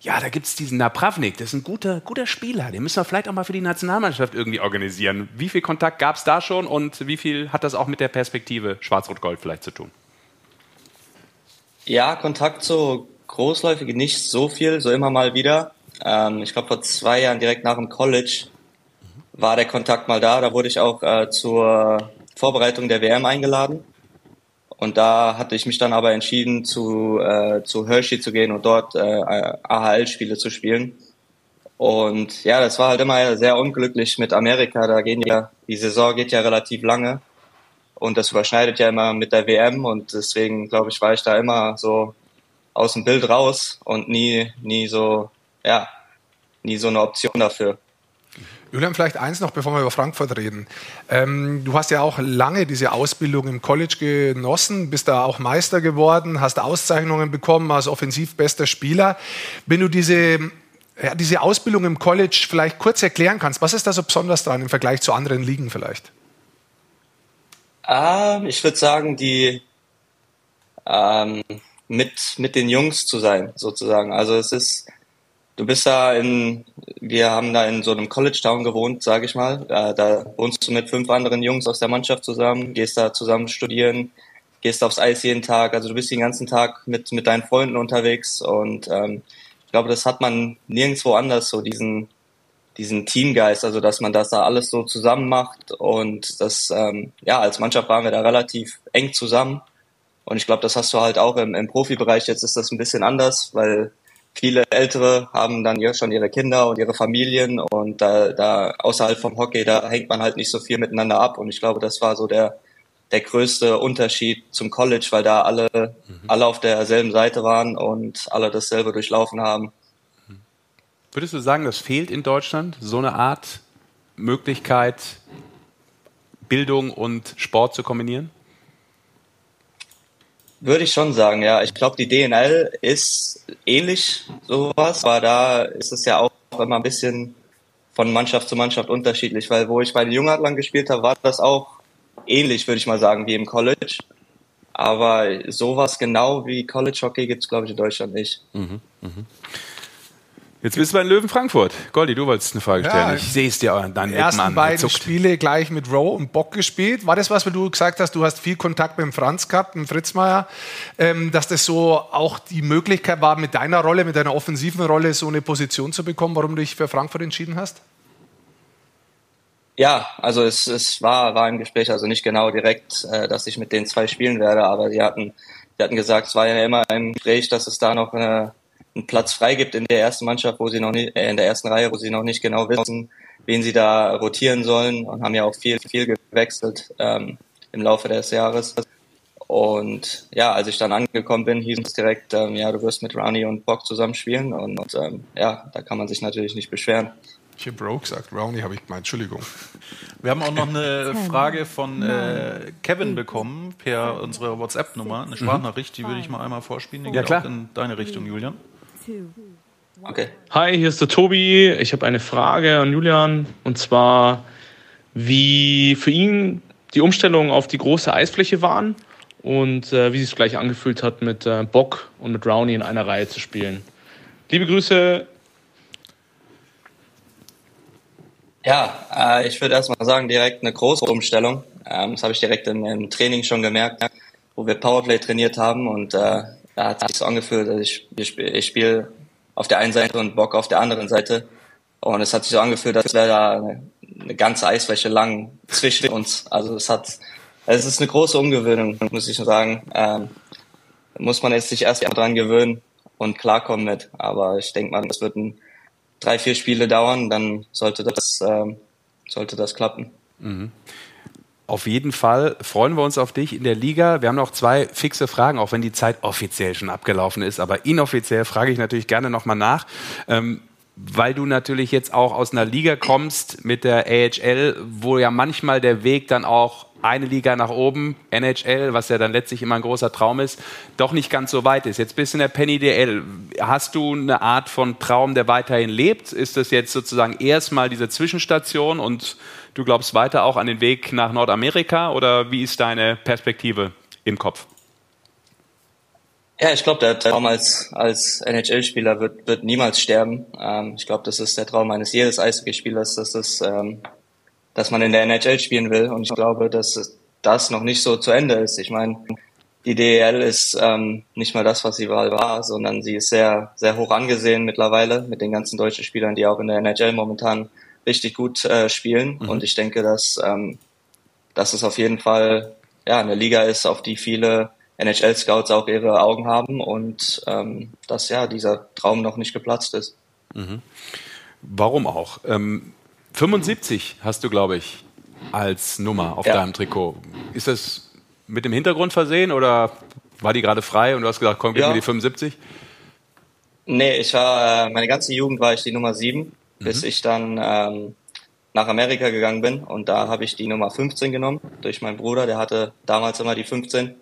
ja, da gibt es diesen Napravnik, das ist ein guter, guter Spieler, den müssen wir vielleicht auch mal für die Nationalmannschaft irgendwie organisieren. Wie viel Kontakt gab es da schon und wie viel hat das auch mit der Perspektive Schwarz-Rot-Gold vielleicht zu tun? Ja, Kontakt so großläufig nicht so viel, so immer mal wieder. Ähm, ich glaube, vor zwei Jahren direkt nach dem College war der Kontakt mal da. Da wurde ich auch äh, zur Vorbereitung der WM eingeladen. Und da hatte ich mich dann aber entschieden, zu, äh, zu Hershey zu gehen und dort äh, AHL-Spiele zu spielen. Und ja, das war halt immer sehr unglücklich mit Amerika. Da gehen ja, die Saison geht ja relativ lange. Und das überschneidet ja immer mit der WM und deswegen, glaube ich, war ich da immer so aus dem Bild raus und nie, nie so, ja, nie so eine Option dafür. Julian, vielleicht eins noch, bevor wir über Frankfurt reden. Ähm, du hast ja auch lange diese Ausbildung im College genossen, bist da auch Meister geworden, hast Auszeichnungen bekommen als offensiv bester Spieler. Wenn du diese, ja, diese Ausbildung im College vielleicht kurz erklären kannst, was ist da so besonders dran im Vergleich zu anderen Ligen vielleicht? Ähm, ich würde sagen, die ähm, mit, mit den Jungs zu sein, sozusagen. Also es ist, du bist da in, wir haben da in so einem College Town gewohnt, sage ich mal. Da, da wohnst du mit fünf anderen Jungs aus der Mannschaft zusammen, gehst da zusammen studieren, gehst aufs Eis jeden Tag. Also du bist den ganzen Tag mit, mit deinen Freunden unterwegs und ähm, ich glaube, das hat man nirgendwo anders, so diesen, diesen Teamgeist, also dass man das da alles so zusammen macht und das, ähm, ja, als Mannschaft waren wir da relativ eng zusammen und ich glaube, das hast du halt auch im, im Profibereich, jetzt ist das ein bisschen anders, weil viele Ältere haben dann ja schon ihre Kinder und ihre Familien und da, da außerhalb vom Hockey, da hängt man halt nicht so viel miteinander ab und ich glaube, das war so der, der größte Unterschied zum College, weil da alle, mhm. alle auf derselben Seite waren und alle dasselbe durchlaufen haben. Würdest du sagen, das fehlt in Deutschland, so eine Art Möglichkeit, Bildung und Sport zu kombinieren? Würde ich schon sagen, ja. Ich glaube, die DNL ist ähnlich sowas, aber da ist es ja auch immer ein bisschen von Mannschaft zu Mannschaft unterschiedlich, weil wo ich bei den Jungadlern gespielt habe, war das auch ähnlich, würde ich mal sagen, wie im College. Aber sowas genau wie College Hockey gibt es, glaube ich, in Deutschland nicht. Mhm, mh. Jetzt bist du bei den Löwen Frankfurt. Goldi, du wolltest eine Frage stellen. Ja, ich sehe es dir an deinen Lippen ersten an. beiden Spiele gleich mit Rowe und Bock gespielt. War das was, weil du gesagt hast, du hast viel Kontakt mit dem Franz gehabt, mit dem Fritzmeier, ähm, dass das so auch die Möglichkeit war, mit deiner Rolle, mit deiner offensiven Rolle so eine Position zu bekommen, warum du dich für Frankfurt entschieden hast? Ja, also es, es war, war im Gespräch, also nicht genau direkt, äh, dass ich mit den zwei spielen werde, aber sie hatten, hatten gesagt, es war ja immer im Gespräch, dass es da noch eine einen Platz frei gibt in der ersten Mannschaft, wo sie noch nicht, äh, in der ersten Reihe, wo sie noch nicht genau wissen, wen sie da rotieren sollen und haben ja auch viel, viel gewechselt ähm, im Laufe des Jahres. Und ja, als ich dann angekommen bin, hieß es direkt, ähm, ja, du wirst mit Rowney und Bock zusammen spielen und, und ähm, ja, da kann man sich natürlich nicht beschweren. Ich habe Bro gesagt, Rowney habe ich gemeint, Entschuldigung. Wir haben auch noch eine Frage von äh, Kevin bekommen per unsere WhatsApp-Nummer, eine Sprachnachricht, die würde ich mal einmal vorspielen, die ja, geht klar. auch in deine Richtung, Julian. Okay. Hi, hier ist der Tobi. Ich habe eine Frage an Julian und zwar, wie für ihn die Umstellung auf die große Eisfläche waren und äh, wie sich es gleich angefühlt hat, mit äh, Bock und mit Rowney in einer Reihe zu spielen. Liebe Grüße. Ja, äh, ich würde erstmal sagen, direkt eine große Umstellung. Ähm, das habe ich direkt im, im, Training schon gemerkt, wo wir Powerplay trainiert haben und äh, da hat sich so angefühlt, dass ich, ich spiele spiel auf der einen Seite und Bock auf der anderen Seite. Und es hat sich so angefühlt, als wäre da eine, eine ganze Eisfläche lang zwischen uns. Also es hat, es ist eine große Umgewöhnung, muss ich sagen. Ähm, muss man jetzt sich erst mal dran gewöhnen und klarkommen mit. Aber ich denke mal, das wird ein, drei, vier Spiele dauern, dann sollte das, ähm, sollte das klappen. Mhm. Auf jeden Fall freuen wir uns auf dich in der Liga. Wir haben noch zwei fixe Fragen, auch wenn die Zeit offiziell schon abgelaufen ist. Aber inoffiziell frage ich natürlich gerne nochmal nach. Ähm, weil du natürlich jetzt auch aus einer Liga kommst mit der AHL, wo ja manchmal der Weg dann auch eine Liga nach oben, NHL, was ja dann letztlich immer ein großer Traum ist, doch nicht ganz so weit ist. Jetzt bist du in der Penny DL. Hast du eine Art von Traum, der weiterhin lebt? Ist das jetzt sozusagen erstmal diese Zwischenstation und du glaubst weiter auch an den Weg nach Nordamerika oder wie ist deine Perspektive im Kopf? Ja, ich glaube, der Traum als, als NHL-Spieler wird, wird niemals sterben. Ähm, ich glaube, das ist der Traum eines jedes Eishockeyspielers, dass, das, ähm, dass man in der NHL spielen will. Und ich glaube, dass das noch nicht so zu Ende ist. Ich meine, die DEL ist ähm, nicht mal das, was sie mal war, sondern sie ist sehr, sehr hoch angesehen mittlerweile mit den ganzen deutschen Spielern, die auch in der NHL momentan richtig gut äh, spielen. Mhm. Und ich denke, dass, ähm, dass es auf jeden Fall ja, eine Liga ist, auf die viele NHL-Scouts auch ihre Augen haben und ähm, dass ja dieser Traum noch nicht geplatzt ist. Mhm. Warum auch? Ähm, 75 hast du, glaube ich, als Nummer auf ja. deinem Trikot. Ist das mit dem Hintergrund versehen oder war die gerade frei und du hast gesagt, komm, gib ja. mir die 75? Nee, ich war, äh, meine ganze Jugend war ich die Nummer 7 bis mhm. ich dann ähm, nach Amerika gegangen bin und da habe ich die Nummer 15 genommen durch meinen Bruder, der hatte damals immer die 15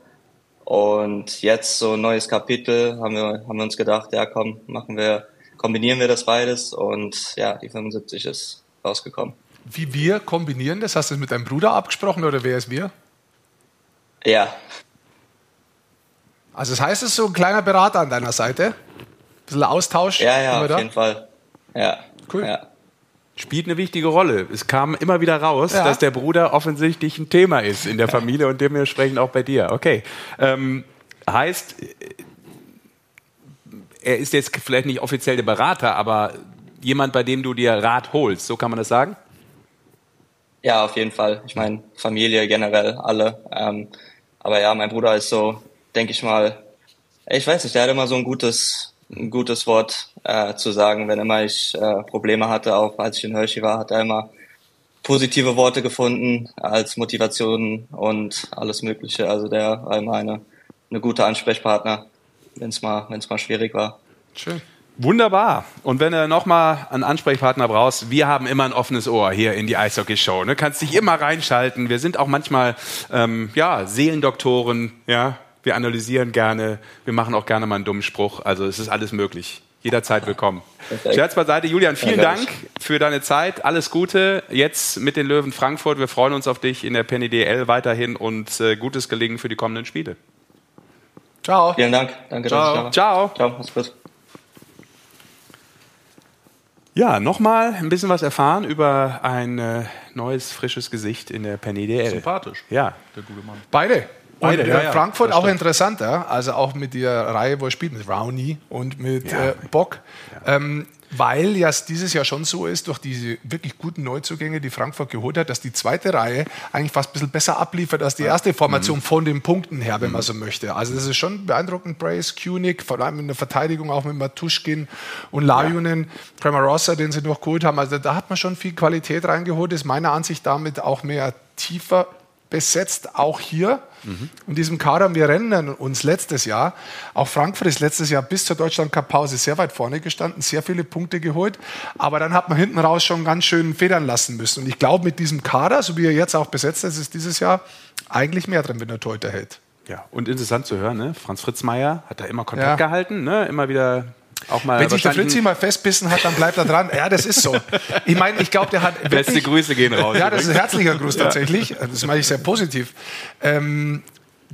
und jetzt so ein neues Kapitel haben wir haben wir uns gedacht, ja komm, machen wir kombinieren wir das beides und ja, die 75 ist rausgekommen. Wie wir kombinieren das? Hast du das mit deinem Bruder abgesprochen oder wer ist wir? Ja. Also das heißt, es ist so ein kleiner Berater an deiner Seite? bisschen Austausch? Ja, ja, auf da? jeden Fall. Ja. Cool. Ja. Spielt eine wichtige Rolle. Es kam immer wieder raus, ja. dass der Bruder offensichtlich ein Thema ist in der Familie und dementsprechend auch bei dir. Okay. Ähm, heißt, er ist jetzt vielleicht nicht offiziell der Berater, aber jemand, bei dem du dir Rat holst, so kann man das sagen? Ja, auf jeden Fall. Ich meine, Familie generell, alle. Ähm, aber ja, mein Bruder ist so, denke ich mal, ich weiß nicht, der hat immer so ein gutes, ein gutes Wort äh, zu sagen. Wenn immer ich äh, Probleme hatte, auch als ich in Hershey war, hat er immer positive Worte gefunden als Motivation und alles Mögliche. Also der war immer eine, eine gute Ansprechpartner, wenn es mal, wenn's mal schwierig war. Schön. Wunderbar. Und wenn du nochmal einen Ansprechpartner brauchst, wir haben immer ein offenes Ohr hier in die Eishockey-Show. Ne? Kannst dich immer reinschalten. Wir sind auch manchmal ähm, ja, Seelendoktoren. Ja? Wir analysieren gerne. Wir machen auch gerne mal einen dummen Spruch. Also es ist alles möglich. Jederzeit willkommen. Perfekt. Scherz beiseite. Julian, vielen ja, Dank für deine Zeit. Alles Gute jetzt mit den Löwen Frankfurt. Wir freuen uns auf dich in der Penny DL weiterhin und äh, gutes Gelingen für die kommenden Spiele. Ciao. Vielen Dank. Danke. Ciao. Ciao. Ciao. Mach's gut. Ja, nochmal ein bisschen was erfahren über ein äh, neues, frisches Gesicht in der Penny DL. Sympathisch. Ja. Der gute Mann. Beide. Beide, ja, ja, Frankfurt auch interessant, ja? also auch mit der Reihe, wo er spielt, mit Rowney und mit ja. äh, Bock. Ähm, weil ja dieses Jahr schon so ist, durch diese wirklich guten Neuzugänge, die Frankfurt geholt hat, dass die zweite Reihe eigentlich fast ein bisschen besser abliefert als die erste Formation mhm. von den Punkten her, wenn mhm. man so möchte. Also das ist schon beeindruckend. Brace, Kunig, vor allem in der Verteidigung auch mit Matuschkin und Lajunen, ja. Rossa, den sie noch geholt haben. Also da hat man schon viel Qualität reingeholt, ist meiner Ansicht damit auch mehr tiefer besetzt, auch hier mhm. in diesem Kader. Wir rennen uns letztes Jahr, auch Frankfurt ist letztes Jahr bis zur Deutschland-Cup-Pause sehr weit vorne gestanden, sehr viele Punkte geholt, aber dann hat man hinten raus schon ganz schön federn lassen müssen. Und ich glaube, mit diesem Kader, so wie er jetzt auch besetzt ist, ist dieses Jahr eigentlich mehr drin, wenn der Torhüter hält. Ja, und interessant zu hören, ne? Franz Fritzmeier hat da immer Kontakt ja. gehalten, ne? immer wieder auch mal Wenn sich der Fritzi mal festbissen hat, dann bleibt er dran. Ja, das ist so. Ich meine, ich glaube, der hat. Wirklich, Beste Grüße gehen raus. Ja, das ist ein herzlicher Gruß tatsächlich. Das meine ich sehr positiv. Ähm,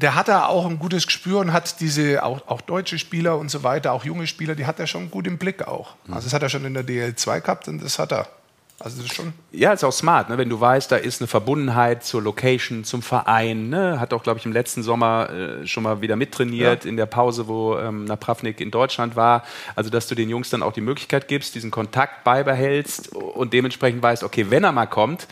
der hat da auch ein gutes Gespür und hat diese, auch, auch, deutsche Spieler und so weiter, auch junge Spieler, die hat er schon gut im Blick auch. Also das hat er schon in der DL2 gehabt und das hat er. Also das ist schon. Ja, ist auch smart, ne? wenn du weißt, da ist eine Verbundenheit zur Location, zum Verein. Ne? Hat auch, glaube ich, im letzten Sommer äh, schon mal wieder mittrainiert ja. in der Pause, wo ähm, Napravnik in Deutschland war. Also, dass du den Jungs dann auch die Möglichkeit gibst, diesen Kontakt beibehältst und dementsprechend weißt, okay, wenn er mal kommt,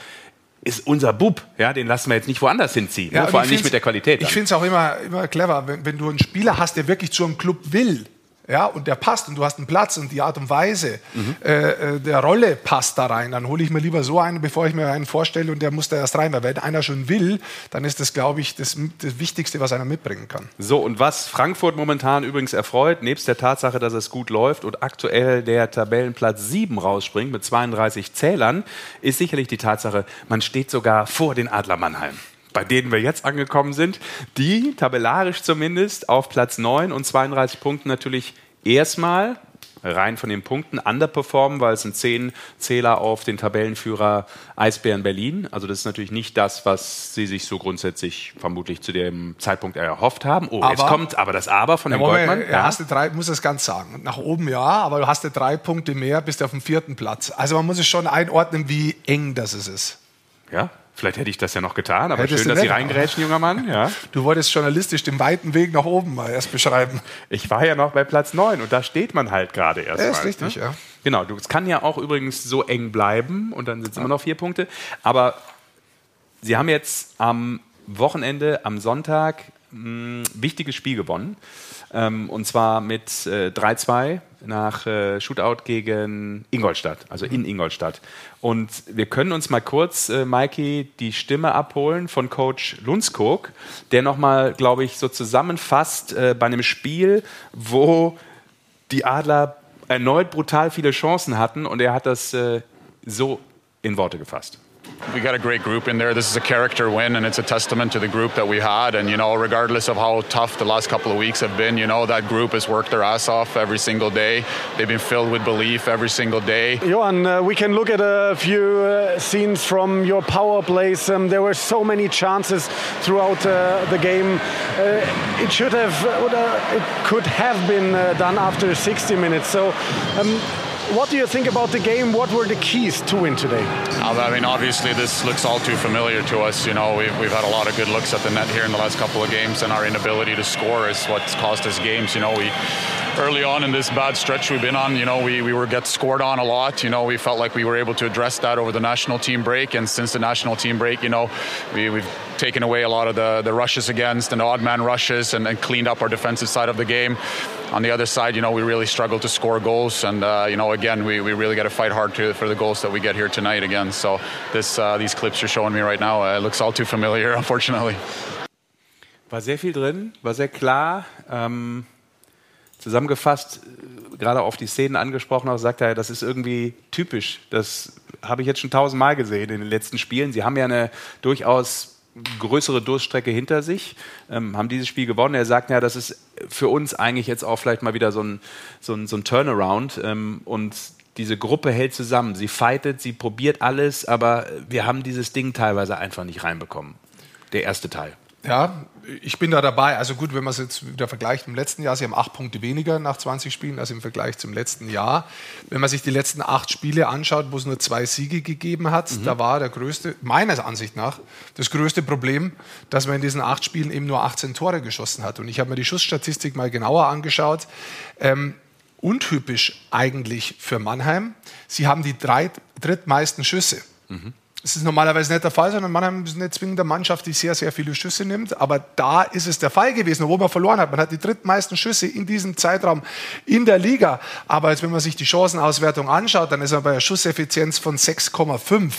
ist unser Bub, ja, den lassen wir jetzt nicht woanders hinziehen, ja, ne? vor allem nicht mit der Qualität. Dann. Ich finde es auch immer, immer clever, wenn, wenn, du einen Spieler hast, der wirklich zu einem Club will, ja, und der passt und du hast einen Platz und die Art und Weise mhm. äh, der Rolle passt da rein, dann hole ich mir lieber so einen, bevor ich mir einen vorstelle und der muss da erst rein. Weil wenn einer schon will, dann ist das, glaube ich, das, das, Wichtigste, was einer mitbringen kann. So, und was Frankfurt momentan übrigens erfreut, nebst der Tatsache, dass es gut läuft und aktuell der Tabellenplatz 7 rausspringt mit 32 Zählern, ist sicherlich die Tatsache, man steht sogar vor den Adler Mannheim bei denen wir jetzt angekommen sind, die tabellarisch zumindest auf Platz 9 und 32 Punkten natürlich erstmal rein von den Punkten underperformen, weil es sind zehn Zähler auf den Tabellenführer Eisbären Berlin. Also das ist natürlich nicht das, was sie sich so grundsätzlich vermutlich zu dem Zeitpunkt erhofft haben. Oh, aber, jetzt kommt aber das Aber von dem ja, Goldmann. Ja, hast du drei, muss es ganz sagen. Nach oben ja, aber du hast du drei Punkte mehr, bist du auf dem vierten Platz. Also man muss es schon einordnen, wie eng das ist. Ja, Vielleicht hätte ich das ja noch getan, aber Hättest schön, dass Sie reingrätschen, junger Mann. Ja. Du wolltest journalistisch den weiten Weg nach oben mal erst beschreiben. Ich war ja noch bei Platz 9 und da steht man halt gerade erst ja, ist richtig, ne? ja. Genau, es kann ja auch übrigens so eng bleiben und dann sind es ja. immer noch vier Punkte. Aber Sie haben jetzt am Wochenende, am Sonntag, ein wichtiges Spiel gewonnen. Ähm, und zwar mit äh, 3-2 nach äh, Shootout gegen Ingolstadt, also in Ingolstadt. Und wir können uns mal kurz, äh, Mikey, die Stimme abholen von Coach Lundskog, der nochmal, glaube ich, so zusammenfasst äh, bei einem Spiel, wo die Adler erneut brutal viele Chancen hatten und er hat das äh, so in Worte gefasst. We got a great group in there. This is a character win, and it's a testament to the group that we had. And you know, regardless of how tough the last couple of weeks have been, you know that group has worked their ass off every single day. They've been filled with belief every single day. Johan, uh, we can look at a few uh, scenes from your power plays. Um, there were so many chances throughout uh, the game. Uh, it should have, uh, it could have been uh, done after 60 minutes. So. Um, what do you think about the game? What were the keys to win today? Uh, I mean, obviously, this looks all too familiar to us. You know, we've, we've had a lot of good looks at the net here in the last couple of games, and our inability to score is what's cost us games. You know, we early on in this bad stretch we've been on, you know, we, we were get scored on a lot. You know, we felt like we were able to address that over the national team break, and since the national team break, you know, we, we've taken away a lot of the, the rushes against and the odd man rushes and, and cleaned up our defensive side of the game. On the other side, you know, we really struggle to score goals, and uh, you know, again, we, we really got to fight hard to, for the goals that we get here tonight again. So this uh, these clips you're showing me right now, uh, it looks all too familiar, unfortunately. War sehr viel drin, war sehr klar. Ähm, zusammengefasst, gerade auf die Szenen angesprochen auch, sagt er, das ist irgendwie typisch. Das habe ich jetzt schon tausendmal gesehen in den letzten Spielen. Sie haben ja eine durchaus größere Durststrecke hinter sich, ähm, haben dieses Spiel gewonnen. Er sagt ja, das ist für uns eigentlich jetzt auch vielleicht mal wieder so ein, so ein, so ein Turnaround ähm, und diese Gruppe hält zusammen. Sie fightet, sie probiert alles, aber wir haben dieses Ding teilweise einfach nicht reinbekommen. Der erste Teil. Ja, ich bin da dabei. Also gut, wenn man es jetzt wieder vergleicht mit dem letzten Jahr, sie haben acht Punkte weniger nach 20 Spielen als im Vergleich zum letzten Jahr. Wenn man sich die letzten acht Spiele anschaut, wo es nur zwei Siege gegeben hat, mhm. da war der größte, meiner Ansicht nach, das größte Problem, dass man in diesen acht Spielen eben nur 18 Tore geschossen hat. Und ich habe mir die Schussstatistik mal genauer angeschaut. Ähm, untypisch eigentlich für Mannheim. Sie haben die drei drittmeisten Schüsse. Mhm. Das ist normalerweise nicht der Fall, sondern Mannheim ist eine zwingende Mannschaft, die sehr, sehr viele Schüsse nimmt. Aber da ist es der Fall gewesen, obwohl man verloren hat. Man hat die drittmeisten Schüsse in diesem Zeitraum in der Liga. Aber jetzt, wenn man sich die Chancenauswertung anschaut, dann ist man bei einer Schusseffizienz von 6,5.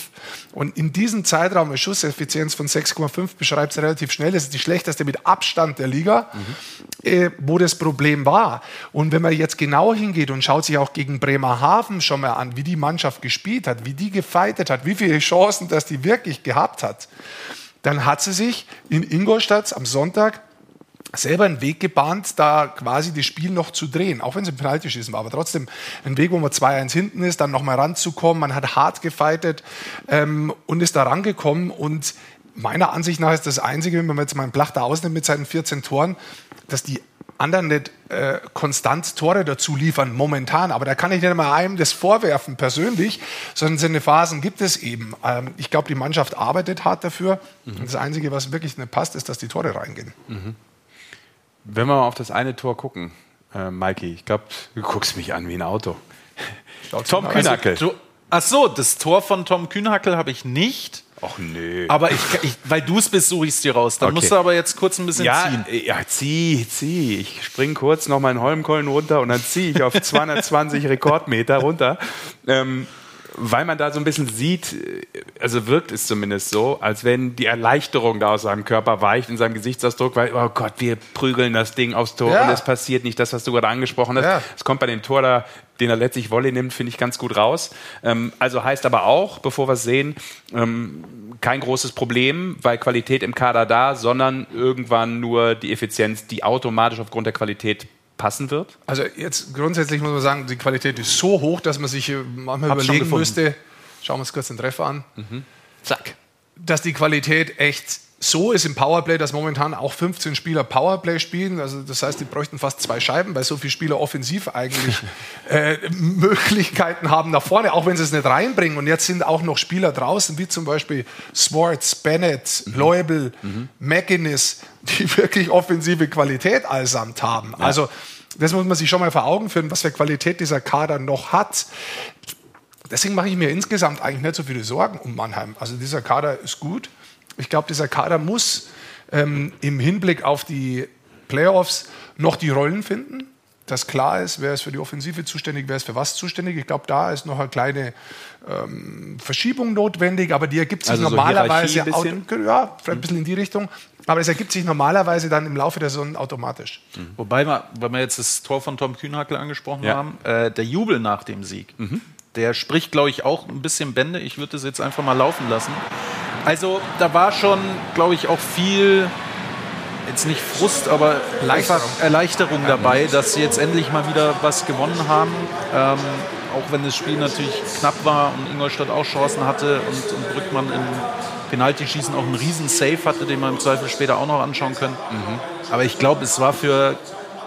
Und in diesem Zeitraum eine Schusseffizienz von 6,5 beschreibt es relativ schnell. Das ist die schlechteste mit Abstand der Liga, mhm. äh, wo das Problem war. Und wenn man jetzt genau hingeht und schaut sich auch gegen Bremerhaven schon mal an, wie die Mannschaft gespielt hat, wie die gefeitet hat, wie viele Chancen Chancen, dass die wirklich gehabt hat, dann hat sie sich in Ingolstadt am Sonntag selber einen Weg gebahnt, da quasi das Spiel noch zu drehen, auch wenn es im Penaltyschießen war, aber trotzdem ein Weg, wo man 2-1 hinten ist, dann nochmal ranzukommen, man hat hart gefeitet ähm, und ist da rangekommen. Und meiner Ansicht nach ist das Einzige, wenn man jetzt mal einen Plachter ausnimmt mit seinen 14 Toren, dass die anderen nicht äh, konstant Tore dazu liefern, momentan. Aber da kann ich nicht mal einem das vorwerfen persönlich, sondern seine Phasen gibt es eben. Ähm, ich glaube, die Mannschaft arbeitet hart dafür. Mhm. Das Einzige, was wirklich nicht passt, ist, dass die Tore reingehen. Mhm. Wenn wir mal auf das eine Tor gucken, äh, Maiki, ich glaube, du guckst mich an wie ein Auto. Tom Kühnhackel. Also, ach so, das Tor von Tom Kühnhackel habe ich nicht. Ach nee. Aber ich, ich weil du es bist, suche ich es dir raus. Dann okay. musst du aber jetzt kurz ein bisschen ja, ziehen. Ja, zieh, zieh. Ich spring kurz noch in Holmkollen runter und dann ziehe ich auf 220 Rekordmeter runter. Ähm, weil man da so ein bisschen sieht, also wirkt es zumindest so, als wenn die Erleichterung da aus seinem Körper weicht, in seinem Gesichtsausdruck, weil, oh Gott, wir prügeln das Ding aufs Tor ja. und es passiert nicht das, was du gerade angesprochen hast. Es ja. kommt bei dem Tor da, den er letztlich Volley nimmt, finde ich ganz gut raus. Ähm, also heißt aber auch, bevor wir es sehen, ähm, kein großes Problem, weil Qualität im Kader da, sondern irgendwann nur die Effizienz, die automatisch aufgrund der Qualität passen wird? Also jetzt grundsätzlich muss man sagen, die Qualität ist so hoch, dass man sich manchmal Hab's überlegen müsste, schauen wir uns kurz den Treffer an. Mhm. Zack. Dass die Qualität echt so ist im Powerplay, dass momentan auch 15 Spieler Powerplay spielen. Also das heißt, die bräuchten fast zwei Scheiben, weil so viele Spieler offensiv eigentlich äh, Möglichkeiten haben nach vorne, auch wenn sie es nicht reinbringen. Und jetzt sind auch noch Spieler draußen, wie zum Beispiel Swartz, Bennett, mhm. Leubel, mhm. McInnes, die wirklich offensive Qualität allesamt haben. Ja. Also das muss man sich schon mal vor Augen führen, was für Qualität dieser Kader noch hat. Deswegen mache ich mir insgesamt eigentlich nicht so viele Sorgen um Mannheim. Also dieser Kader ist gut. Ich glaube, dieser Kader muss ähm, im Hinblick auf die Playoffs noch die Rollen finden, dass klar ist, wer ist für die Offensive zuständig, wer ist für was zuständig. Ich glaube, da ist noch eine kleine ähm, Verschiebung notwendig, aber die ergibt sich also normalerweise so ein bisschen? ja, vielleicht ein bisschen in die Richtung. Aber es ergibt sich normalerweise dann im Laufe der Saison automatisch. Mhm. Wobei, wir, weil wir jetzt das Tor von Tom Kühnhackel angesprochen ja. haben, äh, der Jubel nach dem Sieg. Mhm der spricht, glaube ich, auch ein bisschen Bände. Ich würde das jetzt einfach mal laufen lassen. Also da war schon, glaube ich, auch viel, jetzt nicht Frust, aber einfach Erleichterung dabei, dass sie jetzt endlich mal wieder was gewonnen haben. Ähm, auch wenn das Spiel natürlich knapp war und Ingolstadt auch Chancen hatte und, und Brückmann im Penaltyschießen auch einen riesen Save hatte, den man im Zweifel später auch noch anschauen können. Mhm. Aber ich glaube, es war für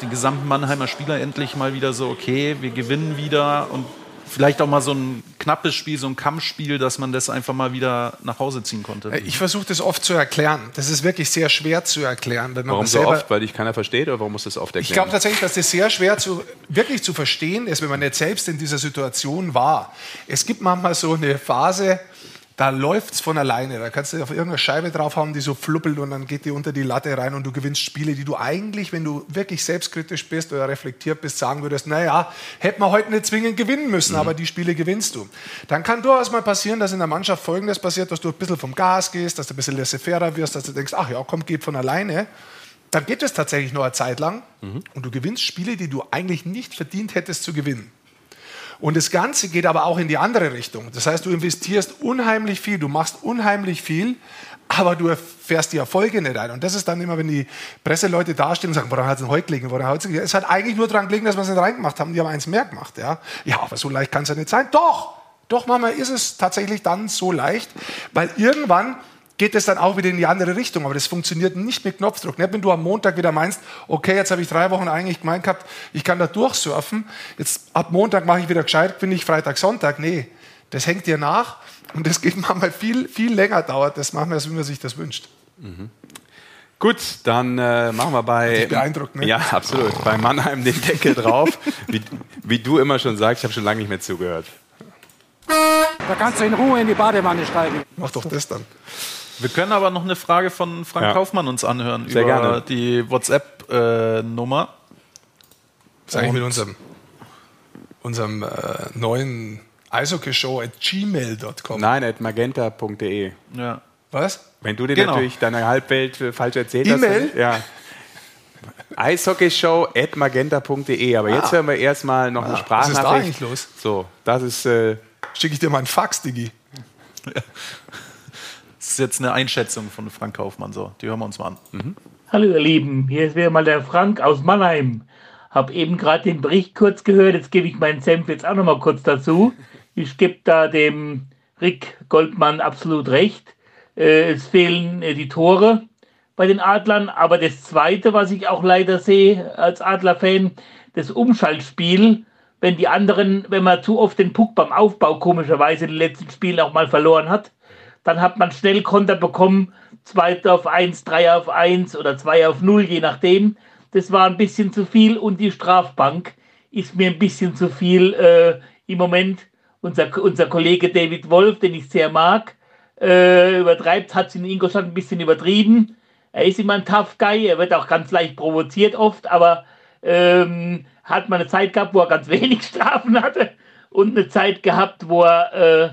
die gesamten Mannheimer Spieler endlich mal wieder so, okay, wir gewinnen wieder und vielleicht auch mal so ein knappes Spiel, so ein Kampfspiel, dass man das einfach mal wieder nach Hause ziehen konnte. Ich versuche das oft zu erklären. Das ist wirklich sehr schwer zu erklären. Wenn man warum so oft? Weil dich keiner versteht oder warum muss das oft erklären? Ich glaube tatsächlich, dass das sehr schwer zu, wirklich zu verstehen ist, wenn man nicht selbst in dieser Situation war. Es gibt manchmal so eine Phase, da läuft es von alleine. Da kannst du auf irgendeine Scheibe draufhauen, die so fluppelt und dann geht die unter die Latte rein und du gewinnst Spiele, die du eigentlich, wenn du wirklich selbstkritisch bist oder reflektiert bist, sagen würdest, naja, hätte man heute nicht zwingend gewinnen müssen, mhm. aber die Spiele gewinnst du. Dann kann durchaus mal passieren, dass in der Mannschaft Folgendes passiert, dass du ein bisschen vom Gas gehst, dass du ein bisschen laissez-faire wirst, dass du denkst, ach ja, komm, geht von alleine. Dann geht es tatsächlich nur eine Zeit lang mhm. und du gewinnst Spiele, die du eigentlich nicht verdient hättest zu gewinnen. Und das Ganze geht aber auch in die andere Richtung. Das heißt, du investierst unheimlich viel, du machst unheimlich viel, aber du erfährst die Erfolge nicht ein. Und das ist dann immer, wenn die Presseleute dastehen und sagen, woran hat es denn heute gelegen? Woran hat's gelegen? Es hat eigentlich nur daran gelegen, dass wir es nicht reingemacht haben. Die haben eins mehr gemacht. Ja, ja aber so leicht kann es ja nicht sein. Doch, doch, Mama, ist es tatsächlich dann so leicht, weil irgendwann geht es dann auch wieder in die andere Richtung. Aber das funktioniert nicht mit Knopfdruck. Nicht, wenn du am Montag wieder meinst, okay, jetzt habe ich drei Wochen eigentlich gemeint gehabt, ich kann da durchsurfen. Jetzt ab Montag mache ich wieder gescheit, bin ich Freitag, Sonntag. Nee, das hängt dir nach. Und das geht manchmal viel, viel länger dauert. Das machen wir, als wie man sich das wünscht. Mhm. Gut, dann äh, machen wir bei. Beeindruckt, ne? Ja, absolut. Bei Mannheim den Deckel drauf. wie, wie du immer schon sagst, ich habe schon lange nicht mehr zugehört. Da kannst du in Ruhe in die Badewanne steigen. Mach doch das dann. Wir können aber noch eine Frage von Frank ja. Kaufmann uns anhören Sehr über gerne. die WhatsApp-Nummer. Äh, Sag ich mit unserem, unserem äh, neuen Eishockey-Show at gmail.com. Nein, at magenta.de. Ja. Was? Wenn du dir genau. natürlich deine Halbwelt äh, falsch erzählt hast. E-Mail? Ja. Eishockeyshow at magenta.de. Aber ah. jetzt hören wir erstmal noch ah. eine Sprachnachricht. Was ist da eigentlich los? So, das ist. Äh, Schicke ich dir mal einen Fax, Digi. Ja. Jetzt eine Einschätzung von Frank Kaufmann. So, die hören wir uns mal an. Mhm. Hallo ihr Lieben, hier ist wieder mal der Frank aus Mannheim. Hab eben gerade den Bericht kurz gehört, jetzt gebe ich meinen Senf jetzt auch noch mal kurz dazu. Ich gebe da dem Rick Goldmann absolut recht. Äh, es fehlen äh, die Tore bei den Adlern, aber das Zweite, was ich auch leider sehe als Adler-Fan, das Umschaltspiel, wenn die anderen, wenn man zu oft den Puck beim Aufbau komischerweise in den letzten Spielen auch mal verloren hat, dann hat man schnell Konter bekommen, 2 auf 1, 3 auf 1 oder 2 auf 0, je nachdem. Das war ein bisschen zu viel und die Strafbank ist mir ein bisschen zu viel äh, im Moment. Unser, unser Kollege David Wolf, den ich sehr mag, äh, übertreibt, hat es in Ingolstadt ein bisschen übertrieben. Er ist immer ein Tough Guy, er wird auch ganz leicht provoziert oft, aber ähm, hat mal eine Zeit gehabt, wo er ganz wenig Strafen hatte und eine Zeit gehabt, wo er äh,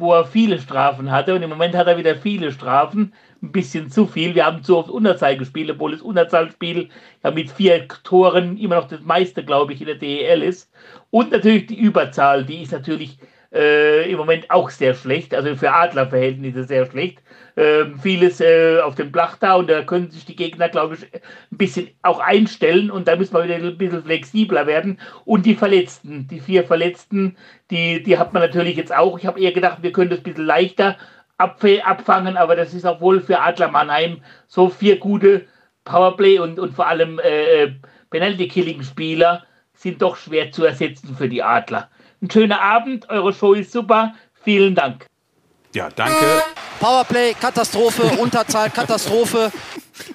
wo er viele Strafen hatte. Und im Moment hat er wieder viele Strafen. Ein bisschen zu viel. Wir haben zu oft Unterzahl gespielt, obwohl das Unterzahlspiel ja mit vier Toren immer noch das meiste, glaube ich, in der DEL ist. Und natürlich die Überzahl, die ist natürlich äh, im Moment auch sehr schlecht. Also für Adlerverhältnisse sehr schlecht äh, vieles äh, auf dem Blach da und da können sich die Gegner, glaube ich, ein bisschen auch einstellen und da müssen wir wieder ein bisschen flexibler werden. Und die Verletzten, die vier Verletzten, die, die hat man natürlich jetzt auch. Ich habe eher gedacht, wir können das ein bisschen leichter abfangen, aber das ist auch wohl für Adler Mannheim so vier gute Powerplay und, und vor allem äh, äh Penalty-Killing-Spieler sind doch schwer zu ersetzen für die Adler. Ein schöner Abend, eure Show ist super. Vielen Dank. Ja, danke. Powerplay, Katastrophe, Unterzahl, Katastrophe.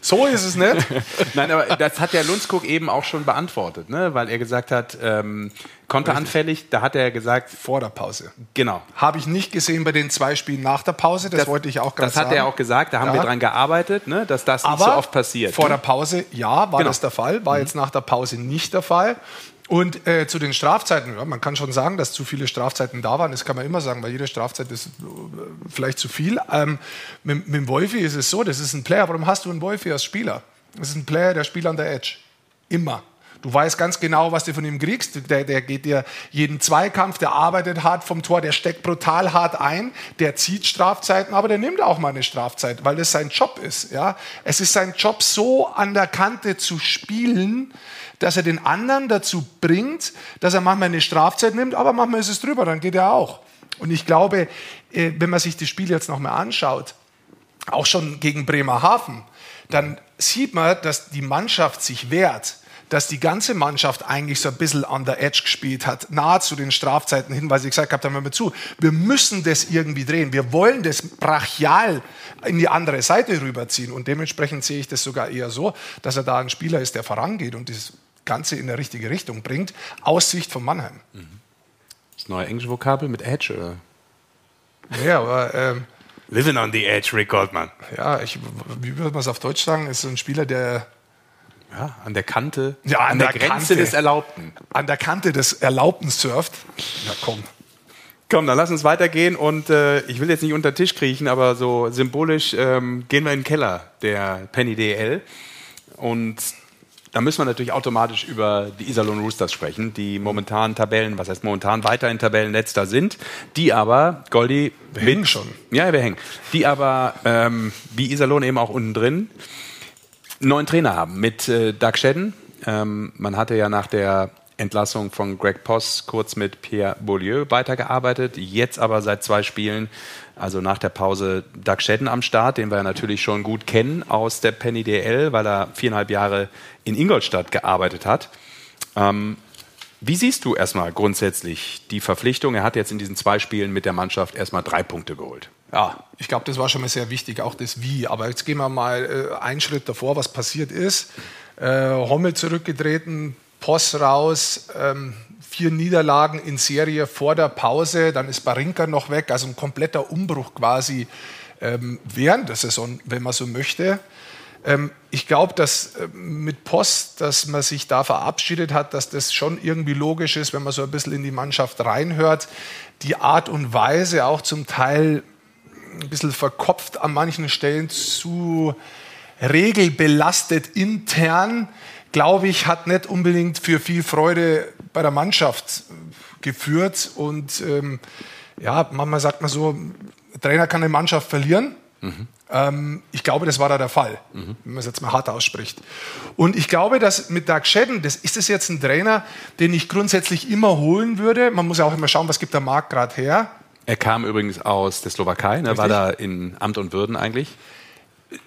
So ist es nicht. Nein, aber das hat der Lundskog eben auch schon beantwortet, ne? weil er gesagt hat, ähm, konteranfällig, da hat er gesagt. Vor der Pause. Genau. Habe ich nicht gesehen bei den zwei Spielen nach der Pause, das, das wollte ich auch gerade sagen. Das hat er auch gesagt, da haben ja. wir dran gearbeitet, ne? dass das nicht so oft passiert. Vor der Pause, ja, war genau. das der Fall, war mhm. jetzt nach der Pause nicht der Fall. Und äh, zu den Strafzeiten, ja, man kann schon sagen, dass zu viele Strafzeiten da waren. Das kann man immer sagen, weil jede Strafzeit ist äh, vielleicht zu viel. Ähm, mit, mit dem Wolfi ist es so, das ist ein Player. Warum hast du einen Wolfi als Spieler? Das ist ein Player, der spielt an der Edge. Immer. Du weißt ganz genau, was du von ihm kriegst. Der, der geht dir jeden Zweikampf, der arbeitet hart vom Tor, der steckt brutal hart ein, der zieht Strafzeiten, aber der nimmt auch mal eine Strafzeit, weil das sein Job ist. Ja? Es ist sein Job, so an der Kante zu spielen, dass er den anderen dazu bringt, dass er manchmal eine Strafzeit nimmt, aber manchmal ist es drüber, dann geht er auch. Und ich glaube, äh, wenn man sich das Spiel jetzt nochmal anschaut, auch schon gegen Bremerhaven, dann sieht man, dass die Mannschaft sich wehrt dass die ganze Mannschaft eigentlich so ein bisschen on the edge gespielt hat, nahe zu den Strafzeiten hin, weil sie gesagt haben, hör mal zu, wir müssen das irgendwie drehen, wir wollen das brachial in die andere Seite rüberziehen und dementsprechend sehe ich das sogar eher so, dass er da ein Spieler ist, der vorangeht und das Ganze in der richtige Richtung bringt, aus Sicht von Mannheim. Mhm. Das neue englische Vokabel mit Edge, oder? Ja, aber... Ähm, Living on the Edge, Rick Goldman. Ja, ich, wie würde man es auf Deutsch sagen? Ist ein Spieler, der ja, an der Kante, ja, an, an der, der, Grenze Kante, des Erlaubten. An der Kante des Erlaubten surft. Ja, komm. Komm, dann lass uns weitergehen und äh, ich will jetzt nicht unter den Tisch kriechen, aber so symbolisch ähm, gehen wir in den Keller der Penny DL und da müssen wir natürlich automatisch über die Iserlohn Roosters sprechen, die momentan Tabellen, was heißt momentan weiter in Tabellenletzter sind, die aber, Goldi, wir hängen schon. Ja, wir hängen. Die aber, ähm, wie Iserlohn eben auch unten drin, neuen Trainer haben mit äh, Doug Shedden. Ähm, man hatte ja nach der Entlassung von Greg Poss kurz mit Pierre Beaulieu weitergearbeitet. Jetzt aber seit zwei Spielen, also nach der Pause, Doug Shedden am Start, den wir natürlich schon gut kennen aus der Penny DL, weil er viereinhalb Jahre in Ingolstadt gearbeitet hat. Ähm, wie siehst du erstmal grundsätzlich die Verpflichtung? Er hat jetzt in diesen zwei Spielen mit der Mannschaft erstmal drei Punkte geholt. Ja, ich glaube, das war schon mal sehr wichtig, auch das Wie. Aber jetzt gehen wir mal äh, einen Schritt davor, was passiert ist. Äh, Hommel zurückgetreten, Poss raus, ähm, vier Niederlagen in Serie vor der Pause, dann ist Barinka noch weg, also ein kompletter Umbruch quasi ähm, während der Saison, wenn man so möchte. Ähm, ich glaube, dass äh, mit Post, dass man sich da verabschiedet hat, dass das schon irgendwie logisch ist, wenn man so ein bisschen in die Mannschaft reinhört. Die Art und Weise auch zum Teil ein bisschen verkopft an manchen Stellen zu regelbelastet intern, glaube ich, hat nicht unbedingt für viel Freude bei der Mannschaft geführt. Und ähm, ja, manchmal sagt man so, Trainer kann eine Mannschaft verlieren. Mhm. Ähm, ich glaube, das war da der Fall, mhm. wenn man es jetzt mal hart ausspricht. Und ich glaube, dass mit Doug Shedden, das ist das jetzt ein Trainer, den ich grundsätzlich immer holen würde. Man muss ja auch immer schauen, was gibt der Markt gerade her. Er kam übrigens aus der Slowakei, ne? war da in Amt und Würden eigentlich.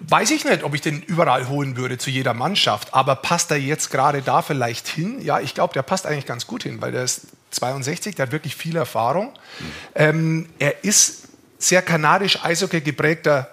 Weiß ich nicht, ob ich den überall holen würde zu jeder Mannschaft, aber passt er jetzt gerade da vielleicht hin? Ja, ich glaube, der passt eigentlich ganz gut hin, weil der ist 62, der hat wirklich viel Erfahrung. Mhm. Ähm, er ist sehr kanadisch Eishockey geprägter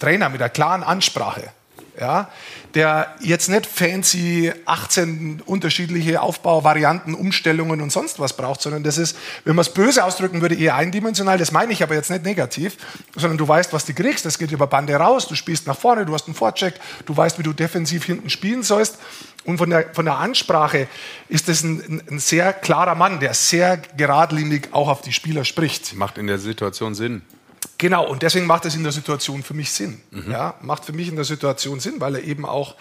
Trainer mit einer klaren Ansprache ja, der jetzt nicht fancy 18 unterschiedliche Aufbauvarianten, Umstellungen und sonst was braucht, sondern das ist, wenn man es böse ausdrücken würde, eher eindimensional. Das meine ich aber jetzt nicht negativ, sondern du weißt, was du kriegst. Das geht über Bande raus, du spielst nach vorne, du hast einen Vorcheck, du weißt, wie du defensiv hinten spielen sollst. Und von der, von der Ansprache ist das ein, ein sehr klarer Mann, der sehr geradlinig auch auf die Spieler spricht. Macht in der Situation Sinn. Genau, und deswegen macht es in der Situation für mich Sinn. Mhm. Ja, macht für mich in der Situation Sinn, weil er eben auch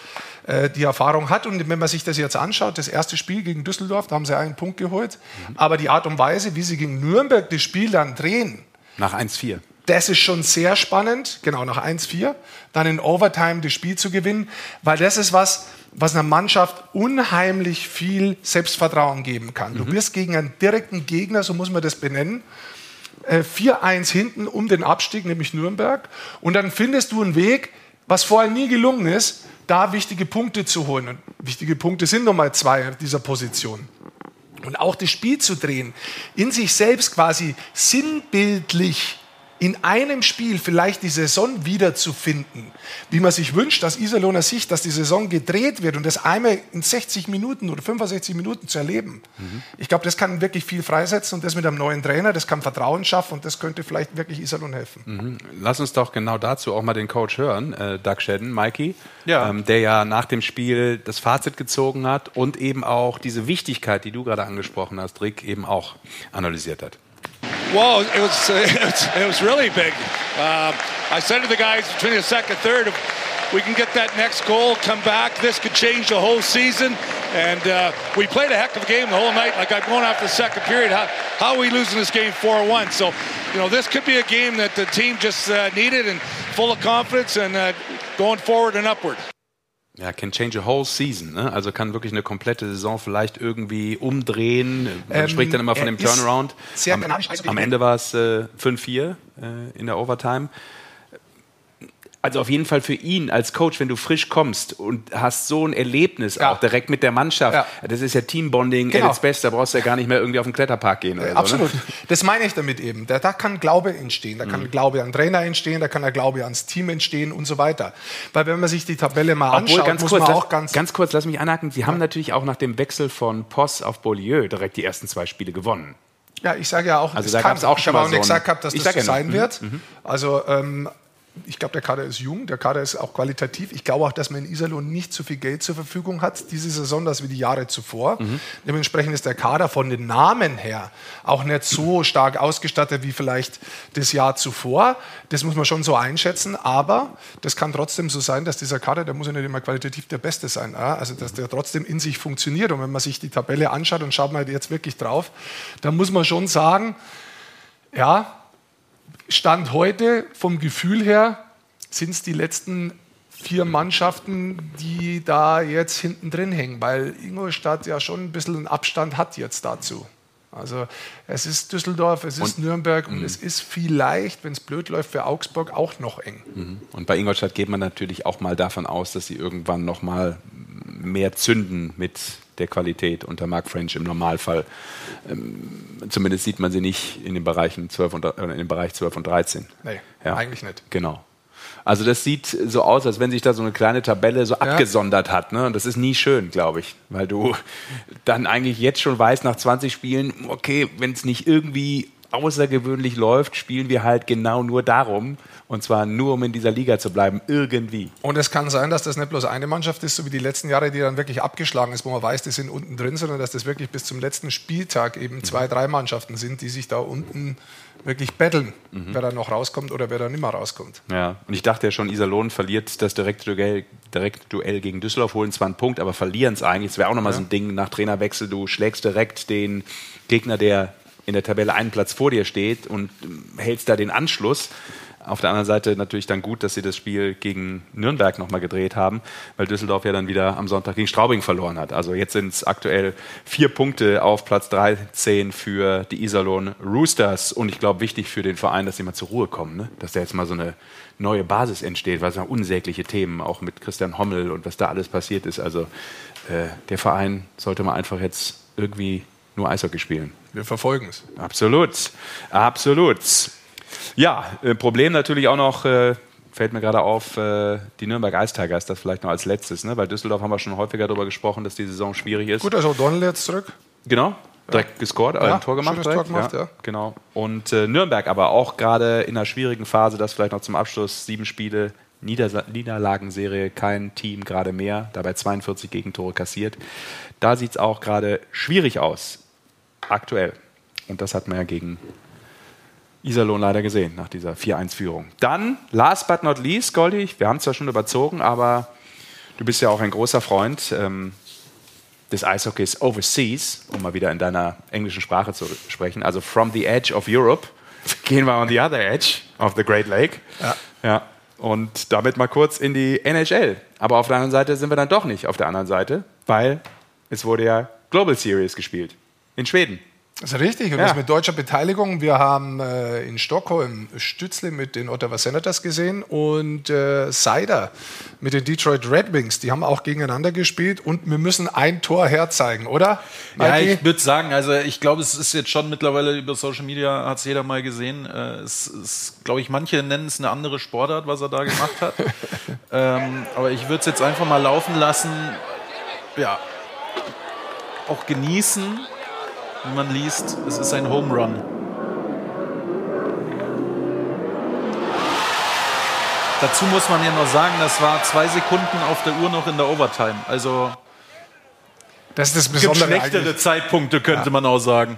äh, die Erfahrung hat. Und wenn man sich das jetzt anschaut, das erste Spiel gegen Düsseldorf, da haben sie einen Punkt geholt. Mhm. Aber die Art und Weise, wie sie gegen Nürnberg das Spiel dann drehen. Nach 1-4. Das ist schon sehr spannend, genau nach 1-4, dann in Overtime das Spiel zu gewinnen, weil das ist was, was einer Mannschaft unheimlich viel Selbstvertrauen geben kann. Mhm. Du wirst gegen einen direkten Gegner, so muss man das benennen, 4-1 äh, hinten um den Abstieg, nämlich Nürnberg. Und dann findest du einen Weg, was vorher nie gelungen ist, da wichtige Punkte zu holen. Und wichtige Punkte sind Nummer zwei dieser Position. Und auch das Spiel zu drehen, in sich selbst quasi sinnbildlich in einem Spiel vielleicht die Saison wiederzufinden, wie man sich wünscht, dass Iserlohner Sicht, dass die Saison gedreht wird und das einmal in 60 Minuten oder 65 Minuten zu erleben. Mhm. Ich glaube, das kann wirklich viel freisetzen und das mit einem neuen Trainer, das kann Vertrauen schaffen und das könnte vielleicht wirklich Iserlohn helfen. Mhm. Lass uns doch genau dazu auch mal den Coach hören, äh, Doug Shedden, Mikey, ja. ähm, der ja nach dem Spiel das Fazit gezogen hat und eben auch diese Wichtigkeit, die du gerade angesprochen hast, Rick, eben auch analysiert hat. Well, it was, it was, it was really big. Uh, I said to the guys between the second and third, if we can get that next goal, come back, this could change the whole season. And uh, we played a heck of a game the whole night. Like I'm going after the second period. How, how are we losing this game 4-1? So, you know, this could be a game that the team just uh, needed and full of confidence and uh, going forward and upward. Ja, can change a whole season. Ne? Also kann wirklich eine komplette Saison vielleicht irgendwie umdrehen. Man ähm, spricht dann immer von dem Turnaround. Am, am, Ende war es äh, 5-4 äh, in der Overtime. Also auf jeden Fall für ihn als Coach, wenn du frisch kommst und hast so ein Erlebnis ja. auch direkt mit der Mannschaft. Ja. Das ist ja Teambonding genau. at its Da brauchst du ja gar nicht mehr irgendwie auf den Kletterpark gehen. Oder Absolut. So, ne? Das meine ich damit eben. Da, da kann Glaube entstehen. Da kann mhm. Glaube an Trainer entstehen. Da kann der Glaube ans Team entstehen und so weiter. Weil wenn man sich die Tabelle mal Obwohl, anschaut, ganz muss kurz, man auch ganz... Ganz kurz, lass mich anhaken. Sie ja. haben natürlich auch nach dem Wechsel von Poss auf Beaulieu direkt die ersten zwei Spiele gewonnen. Ja, ich sage ja auch, also da gab es auch schon mal so nicht gesagt gehabt, dass das so sein mhm. wird. Mhm. Also ähm, ich glaube, der Kader ist jung, der Kader ist auch qualitativ. Ich glaube auch, dass man in Iserlohn nicht so viel Geld zur Verfügung hat diese Saison, als wie die Jahre zuvor. Mhm. Dementsprechend ist der Kader von den Namen her auch nicht so stark ausgestattet wie vielleicht das Jahr zuvor. Das muss man schon so einschätzen. Aber das kann trotzdem so sein, dass dieser Kader, der muss ja nicht immer qualitativ der Beste sein. Also, dass der trotzdem in sich funktioniert. Und wenn man sich die Tabelle anschaut und schaut mal jetzt wirklich drauf, dann muss man schon sagen, ja, Stand heute vom Gefühl her sind es die letzten vier Mannschaften, die da jetzt hinten drin hängen, weil Ingolstadt ja schon ein bisschen einen Abstand hat jetzt dazu. Also es ist Düsseldorf, es ist und, Nürnberg und es ist vielleicht, wenn es blöd läuft, für Augsburg auch noch eng. Mhm. Und bei Ingolstadt geht man natürlich auch mal davon aus, dass sie irgendwann noch mal mehr zünden mit der Qualität unter Mark French im Normalfall. Ähm, zumindest sieht man sie nicht in den, Bereichen 12 und, äh, in dem Bereich 12 und 13. Nee, ja. eigentlich nicht. Genau. Also das sieht so aus, als wenn sich da so eine kleine Tabelle so ja. abgesondert hat. Ne? Und das ist nie schön, glaube ich. Weil du dann eigentlich jetzt schon weißt, nach 20 Spielen, okay, wenn es nicht irgendwie außergewöhnlich läuft, spielen wir halt genau nur darum. Und zwar nur, um in dieser Liga zu bleiben, irgendwie. Und es kann sein, dass das nicht bloß eine Mannschaft ist, so wie die letzten Jahre, die dann wirklich abgeschlagen ist, wo man weiß, die sind unten drin, sondern dass das wirklich bis zum letzten Spieltag eben zwei, drei Mannschaften sind, die sich da unten wirklich betteln, mhm. wer da noch rauskommt oder wer da nicht mehr rauskommt. Ja, und ich dachte ja schon, Iserlohn verliert das direkte Duell, direkte Duell gegen Düsseldorf, holen zwar einen Punkt, aber verlieren es eigentlich. Das wäre auch nochmal ja. so ein Ding nach Trainerwechsel. Du schlägst direkt den Gegner, der in der Tabelle einen Platz vor dir steht und hältst da den Anschluss. Auf der anderen Seite natürlich dann gut, dass sie das Spiel gegen Nürnberg nochmal gedreht haben, weil Düsseldorf ja dann wieder am Sonntag gegen Straubing verloren hat. Also jetzt sind es aktuell vier Punkte auf Platz 13 für die Iserlohn Roosters. Und ich glaube, wichtig für den Verein, dass sie mal zur Ruhe kommen, ne? dass da jetzt mal so eine neue Basis entsteht, weil es noch unsägliche Themen, auch mit Christian Hommel und was da alles passiert ist. Also äh, der Verein sollte mal einfach jetzt irgendwie nur Eishockey spielen. Wir verfolgen es. Absolut, absolut. Ja, äh, Problem natürlich auch noch, äh, fällt mir gerade auf, äh, die Nürnberg Ice Tigers, das vielleicht noch als letztes, ne? weil Düsseldorf haben wir schon häufiger darüber gesprochen, dass die Saison schwierig ist. Gut, also Donnell jetzt zurück. Genau, direkt ja. gescored, ja, ein Tor gemacht. Tor gemacht ja, ja. Genau. Und äh, Nürnberg aber auch gerade in einer schwierigen Phase, das vielleicht noch zum Abschluss, sieben Spiele, Nieder Niederlagenserie, kein Team gerade mehr, dabei 42 Gegentore kassiert. Da sieht es auch gerade schwierig aus aktuell. Und das hat man ja gegen Iserlohn leider gesehen, nach dieser 4-1-Führung. Dann, last but not least, Goldi, wir haben zwar schon überzogen, aber du bist ja auch ein großer Freund ähm, des Eishockeys overseas, um mal wieder in deiner englischen Sprache zu sprechen. Also from the edge of Europe gehen wir on the other edge of the Great Lake. Ja. ja. Und damit mal kurz in die NHL. Aber auf der anderen Seite sind wir dann doch nicht auf der anderen Seite, weil es wurde ja Global Series gespielt in Schweden. Das ist richtig und ja. das mit deutscher Beteiligung. Wir haben äh, in Stockholm Stützle mit den Ottawa Senators gesehen und äh, Seider mit den Detroit Red Wings. Die haben auch gegeneinander gespielt und wir müssen ein Tor herzeigen, oder? Mikey? Ja, ich würde sagen, also ich glaube, es ist jetzt schon mittlerweile über Social Media, hat es jeder mal gesehen. Äh, es ist, glaube ich, manche nennen es eine andere Sportart, was er da gemacht hat. ähm, aber ich würde es jetzt einfach mal laufen lassen. Ja, auch genießen wie man liest, es ist ein Home Run. Dazu muss man ja noch sagen, das war zwei Sekunden auf der Uhr noch in der Overtime. Also das ist das Besondere. Gibt schlechtere Zeitpunkte, könnte ja. man auch sagen.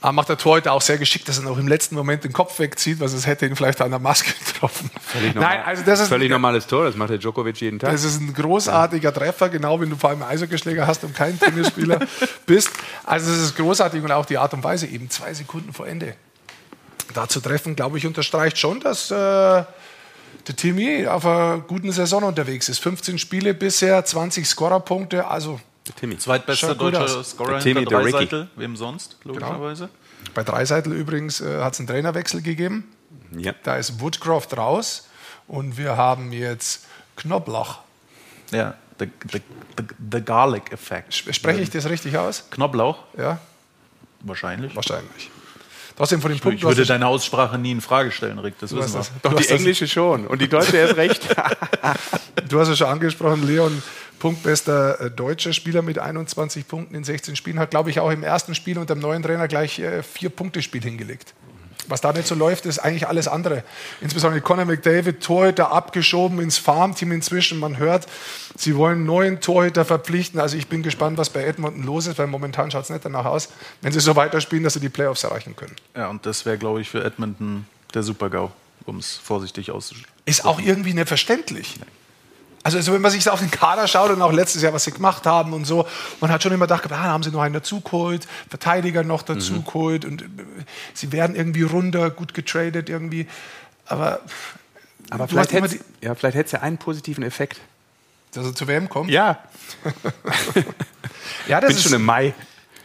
Aber macht der Torhüter auch sehr geschickt, dass er noch im letzten Moment den Kopf wegzieht, weil es hätte ihn vielleicht an der Maske getroffen. Völlig normal, Nein, also das ist völlig ein, normales Tor, das macht der Djokovic jeden Tag. Das ist ein großartiger Treffer, genau wenn du vor allem Eishockeyschläger hast und kein Tennisspieler bist. Also es ist großartig und auch die Art und Weise, eben zwei Sekunden vor Ende da zu treffen, glaube ich, unterstreicht schon, dass äh, der Timmy auf einer guten Saison unterwegs ist. 15 Spiele bisher, 20 Scorerpunkte, also Timmy. Zweitbester deutscher Scorer der Timmy, hinter der Dreiseitel. Wem sonst, logischerweise. Genau. Bei Dreiseitel übrigens äh, hat es einen Trainerwechsel gegeben. Ja. Da ist Woodcroft raus und wir haben jetzt Knoblauch. Ja, the, the, the, the Garlic Effect. Spreche ich das richtig aus? Knoblauch? Ja. Wahrscheinlich. Wahrscheinlich. Trotzdem von den Ich, Punkten. ich würde deine Aussprache nie in Frage stellen, Rick. Das wissen wir. Doch die englische schon und die deutsche erst recht. Du hast es schon angesprochen, Leon, punktbester äh, deutscher Spieler mit 21 Punkten in 16 Spielen, hat, glaube ich, auch im ersten Spiel unter dem neuen Trainer gleich äh, vier Punkte Spiel hingelegt. Was da nicht so läuft, ist eigentlich alles andere. Insbesondere Conor McDavid, Torhüter abgeschoben ins Farmteam inzwischen. Man hört, sie wollen neuen Torhüter verpflichten. Also ich bin gespannt, was bei Edmonton los ist, weil momentan schaut es nicht danach aus, wenn sie so weiterspielen, dass sie die Playoffs erreichen können. Ja, und das wäre, glaube ich, für Edmonton der Super-GAU, um es vorsichtig auszusprechen. Ist auch irgendwie nicht verständlich. Also, also wenn man sich so auf den Kader schaut und auch letztes Jahr, was sie gemacht haben und so, man hat schon immer gedacht, ah, da haben sie noch einen dazugeholt, Verteidiger noch dazugeholt und äh, sie werden irgendwie runter, gut getradet irgendwie. Aber, Aber vielleicht hätte ja, es ja einen positiven Effekt. dass er zu WM kommt. Ja, ja das bin ist, schon im Mai.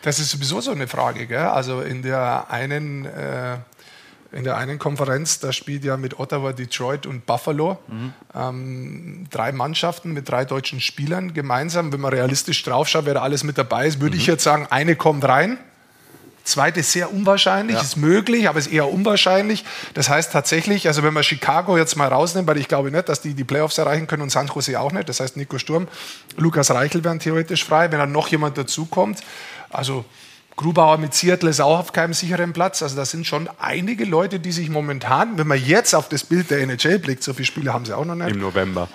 Das ist sowieso so eine Frage. Gell? Also in der einen äh, in der einen Konferenz, da spielt ja mit Ottawa, Detroit und Buffalo ähm, drei Mannschaften mit drei deutschen Spielern gemeinsam. Wenn man realistisch draufschaut, wer da alles mit dabei ist, würde ich jetzt sagen, eine kommt rein. Zweite ist sehr unwahrscheinlich, ist möglich, aber ist eher unwahrscheinlich. Das heißt tatsächlich, also wenn man Chicago jetzt mal rausnimmt, weil ich glaube nicht, dass die die Playoffs erreichen können und San Jose auch nicht. Das heißt, Nico Sturm, Lukas Reichel wären theoretisch frei, wenn dann noch jemand dazukommt. Also Grubauer mit Seattle ist auch auf keinem sicheren Platz. Also das sind schon einige Leute, die sich momentan, wenn man jetzt auf das Bild der NHL blickt, so viele Spiele haben sie auch noch nicht. Im November.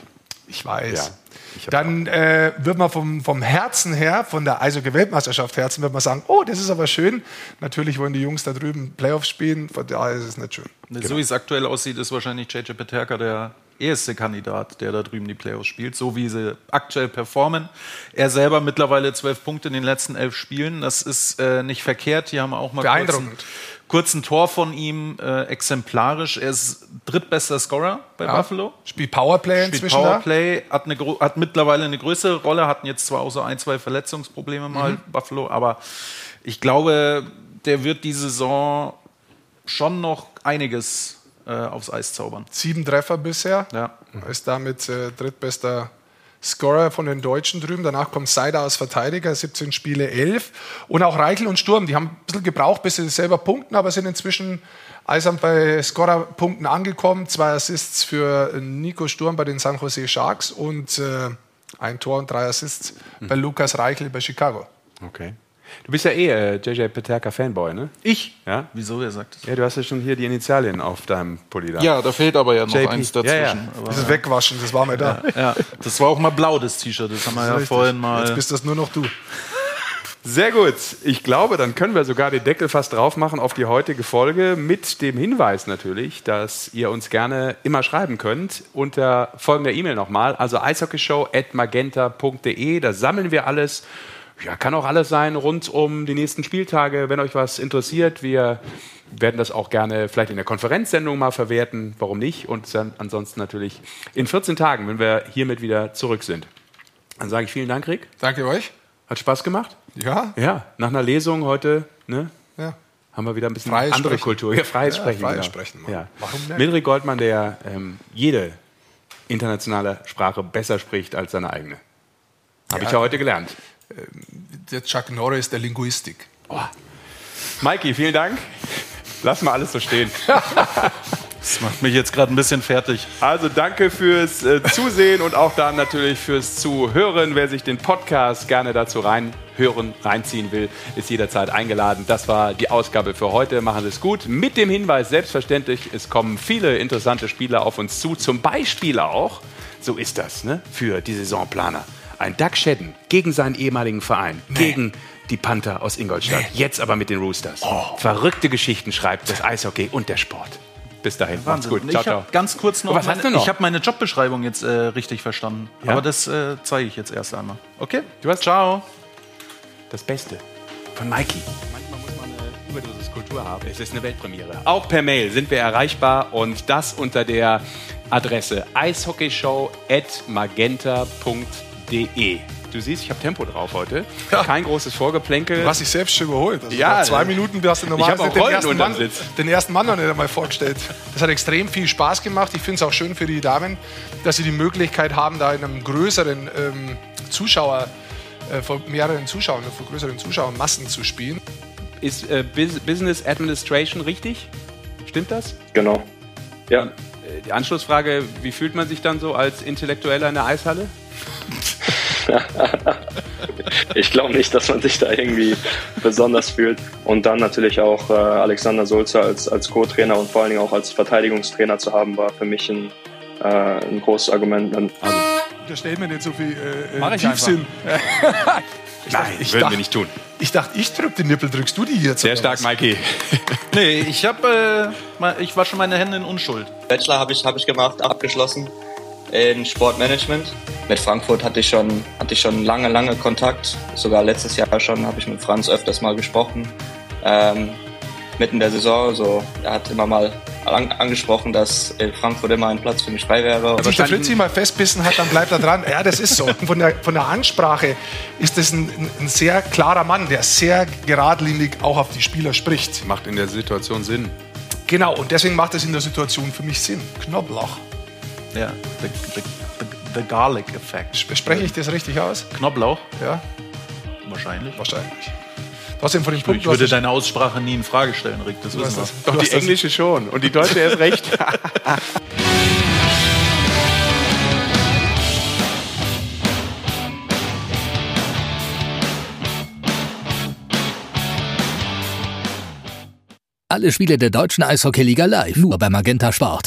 Ich weiß. Ja, ich Dann äh, wird man vom, vom Herzen her, von der Eishockey-Weltmeisterschaft Herzen, wird man sagen, oh, das ist aber schön. Natürlich wollen die Jungs da drüben Playoffs spielen, von daher ist es nicht schön. So wie es aktuell aussieht, ist wahrscheinlich JJ Peterka der erste Kandidat, der da drüben die Playoffs spielt, so wie sie aktuell performen. Er selber mittlerweile zwölf Punkte in den letzten elf Spielen. Das ist äh, nicht verkehrt. Die haben auch mal Beeindruckend. kurz ein Tor von ihm, äh, exemplarisch. Er ist drittbester Scorer bei Ja. Buffalo. Spielt Powerplay Spielt inzwischen Powerplay, hat, eine, hat mittlerweile eine größere Rolle, hatten jetzt zwar auch so ein, zwei Verletzungsprobleme mal, Mhm. Buffalo, aber ich glaube, der wird die Saison schon noch einiges äh, aufs Eis zaubern. Sieben Treffer bisher. Ja. Ist damit äh, drittbester Scorer von den Deutschen drüben. Danach kommt Seider als Verteidiger, 17 Spiele, 11. Und auch Reichel und Sturm, die haben ein bisschen gebraucht, bis sie selber punkten, aber sind inzwischen allesamt bei Scorerpunkten angekommen. Zwei Assists für Nico Sturm bei den San Jose Sharks und äh, ein Tor und drei Assists bei Lukas Reichel bei Chicago. Okay. Du bist ja eh äh, JJ Peterka Fanboy, ne? Ich? Ja? Wieso, wer sagt das? Ja, du hast ja schon hier die Initialien auf deinem Pulli da. Ja, da fehlt aber ja noch JP. eins Ja, dazwischen. ja. Aber, Das ist wegwaschen, das war mir da. ja, das war auch mal blau, das T-Shirt. Das haben wir ja Richtig. vorhin mal. Jetzt bist das nur noch du. Sehr gut. Ich glaube, dann können wir sogar den Deckel fast drauf machen auf die heutige Folge mit dem Hinweis natürlich, dass ihr uns gerne immer schreiben könnt unter folgender E-Mail nochmal, also eishockeyshow@magenta.de. Da sammeln wir alles. Ja, kann auch alles sein rund um die nächsten Spieltage, wenn euch was interessiert. Wir werden das auch gerne vielleicht in der Konferenzsendung mal verwerten. Warum nicht? Und dann ansonsten natürlich in 14 Tagen, wenn wir hiermit wieder zurück sind. Dann sage ich vielen Dank, Rick. Danke euch. Hat Spaß gemacht? Ja, Ja, nach einer Lesung heute ne, ja. haben wir wieder ein bisschen Freies andere Sprechen. Kultur. Ja, freies Ja, Sprechen. freies genau. Sprechen, Mann. Ja. Mildred Goldmann, der ähm, jede internationale Sprache besser spricht als seine eigene. Habe Ja. ich ja heute gelernt. Der Chuck Norris der Linguistik. Maiki, vielen Dank. Lass mal alles so stehen. Das macht mich jetzt gerade ein bisschen fertig. Also danke fürs äh, Zusehen und auch dann natürlich fürs Zuhören. Wer sich den Podcast gerne dazu reinhören, reinziehen will, ist jederzeit eingeladen. Das war die Ausgabe für heute. Machen Sie es gut. Mit dem Hinweis, selbstverständlich, es kommen viele interessante Spiele auf uns zu. Zum Beispiel auch, so ist das, ne, für die Saisonplaner. Ein Doug Shedden gegen seinen ehemaligen Verein, nee. gegen die Panther aus Ingolstadt, nee. jetzt aber mit den Roosters. Oh. Verrückte Geschichten schreibt das Eishockey und der Sport. Bis dahin. Wahnsinn. Macht's gut. Ciao, ciao. Ganz kurz noch. Was meine, hast du noch? Ich habe meine Jobbeschreibung jetzt äh, richtig verstanden. Ja? Aber das äh, zeige ich jetzt erst einmal. Okay? Du hast Ciao. Das Beste von Mikey. Manchmal muss man eine Überdosis Kultur haben. Es ist eine Weltpremiere. Auch per Mail sind wir erreichbar und das unter der Adresse eishockeyshow.magenta.de. Du siehst, ich habe Tempo drauf heute. Ja. Kein großes Vorgeplänkel. Du hast dich selbst schon überholt. Also ja, zwei Minuten hast du normalerweise den, ersten Mann, den ersten Mann noch nicht einmal vorgestellt. Das hat extrem viel Spaß gemacht. Ich finde es auch schön für die Damen, dass sie die Möglichkeit haben, da in einem größeren ähm, Zuschauer, äh, vor mehreren Zuschauern, vor größeren Zuschauermassen zu spielen. Ist äh, Business Administration richtig? Stimmt das? Genau. Ja. Die Anschlussfrage, wie fühlt man sich dann so als Intellektueller in der Eishalle? ich glaube nicht, dass man sich da irgendwie besonders fühlt. Und dann natürlich auch äh, Alexander Sulzer als, als Co-Trainer und vor allen Dingen auch als Verteidigungstrainer zu haben, war für mich ein, äh, ein großes Argument. Also, Unterstellt mir nicht so viel äh, ich Tiefsinn. Ich Nein, dachte, ich würden dachte, wir nicht tun. Ich dachte, ich drück den Nippel, drückst du die jetzt? Sehr stark, Mikey. nee, ich habe, äh, ich wasche meine Hände in Unschuld. Bachelor habe ich, hab ich gemacht, abgeschlossen in Sportmanagement. Mit Frankfurt hatte ich schon, hatte ich schon lange, lange Kontakt. Sogar letztes Jahr schon habe ich mit Franz öfters mal gesprochen. Ähm, mitten der Saison. So, er hat immer mal an, angesprochen, dass in Frankfurt immer ein Platz für mich frei wäre. Wenn sich der Fritzi mal festbissen hat, dann bleibt er dran. Ja, das ist so. Von der, von der Ansprache ist das ein, ein sehr klarer Mann, der sehr geradlinig auch auf die Spieler spricht. Macht in der Situation Sinn. Genau, und deswegen macht es in der Situation für mich Sinn. Knoblauch. Ja, the, the, the, the Garlic Effect. Spreche ich das richtig aus? Knoblauch? Ja. Wahrscheinlich. Wahrscheinlich. Trotzdem von den Punkten. Ich würde deine Aussprache nie in Frage stellen, Rick. Das wissen wir. Doch die englische schon. Und die deutsche erst recht. Alle Spiele der deutschen Eishockeyliga live, nur bei Magenta Sport.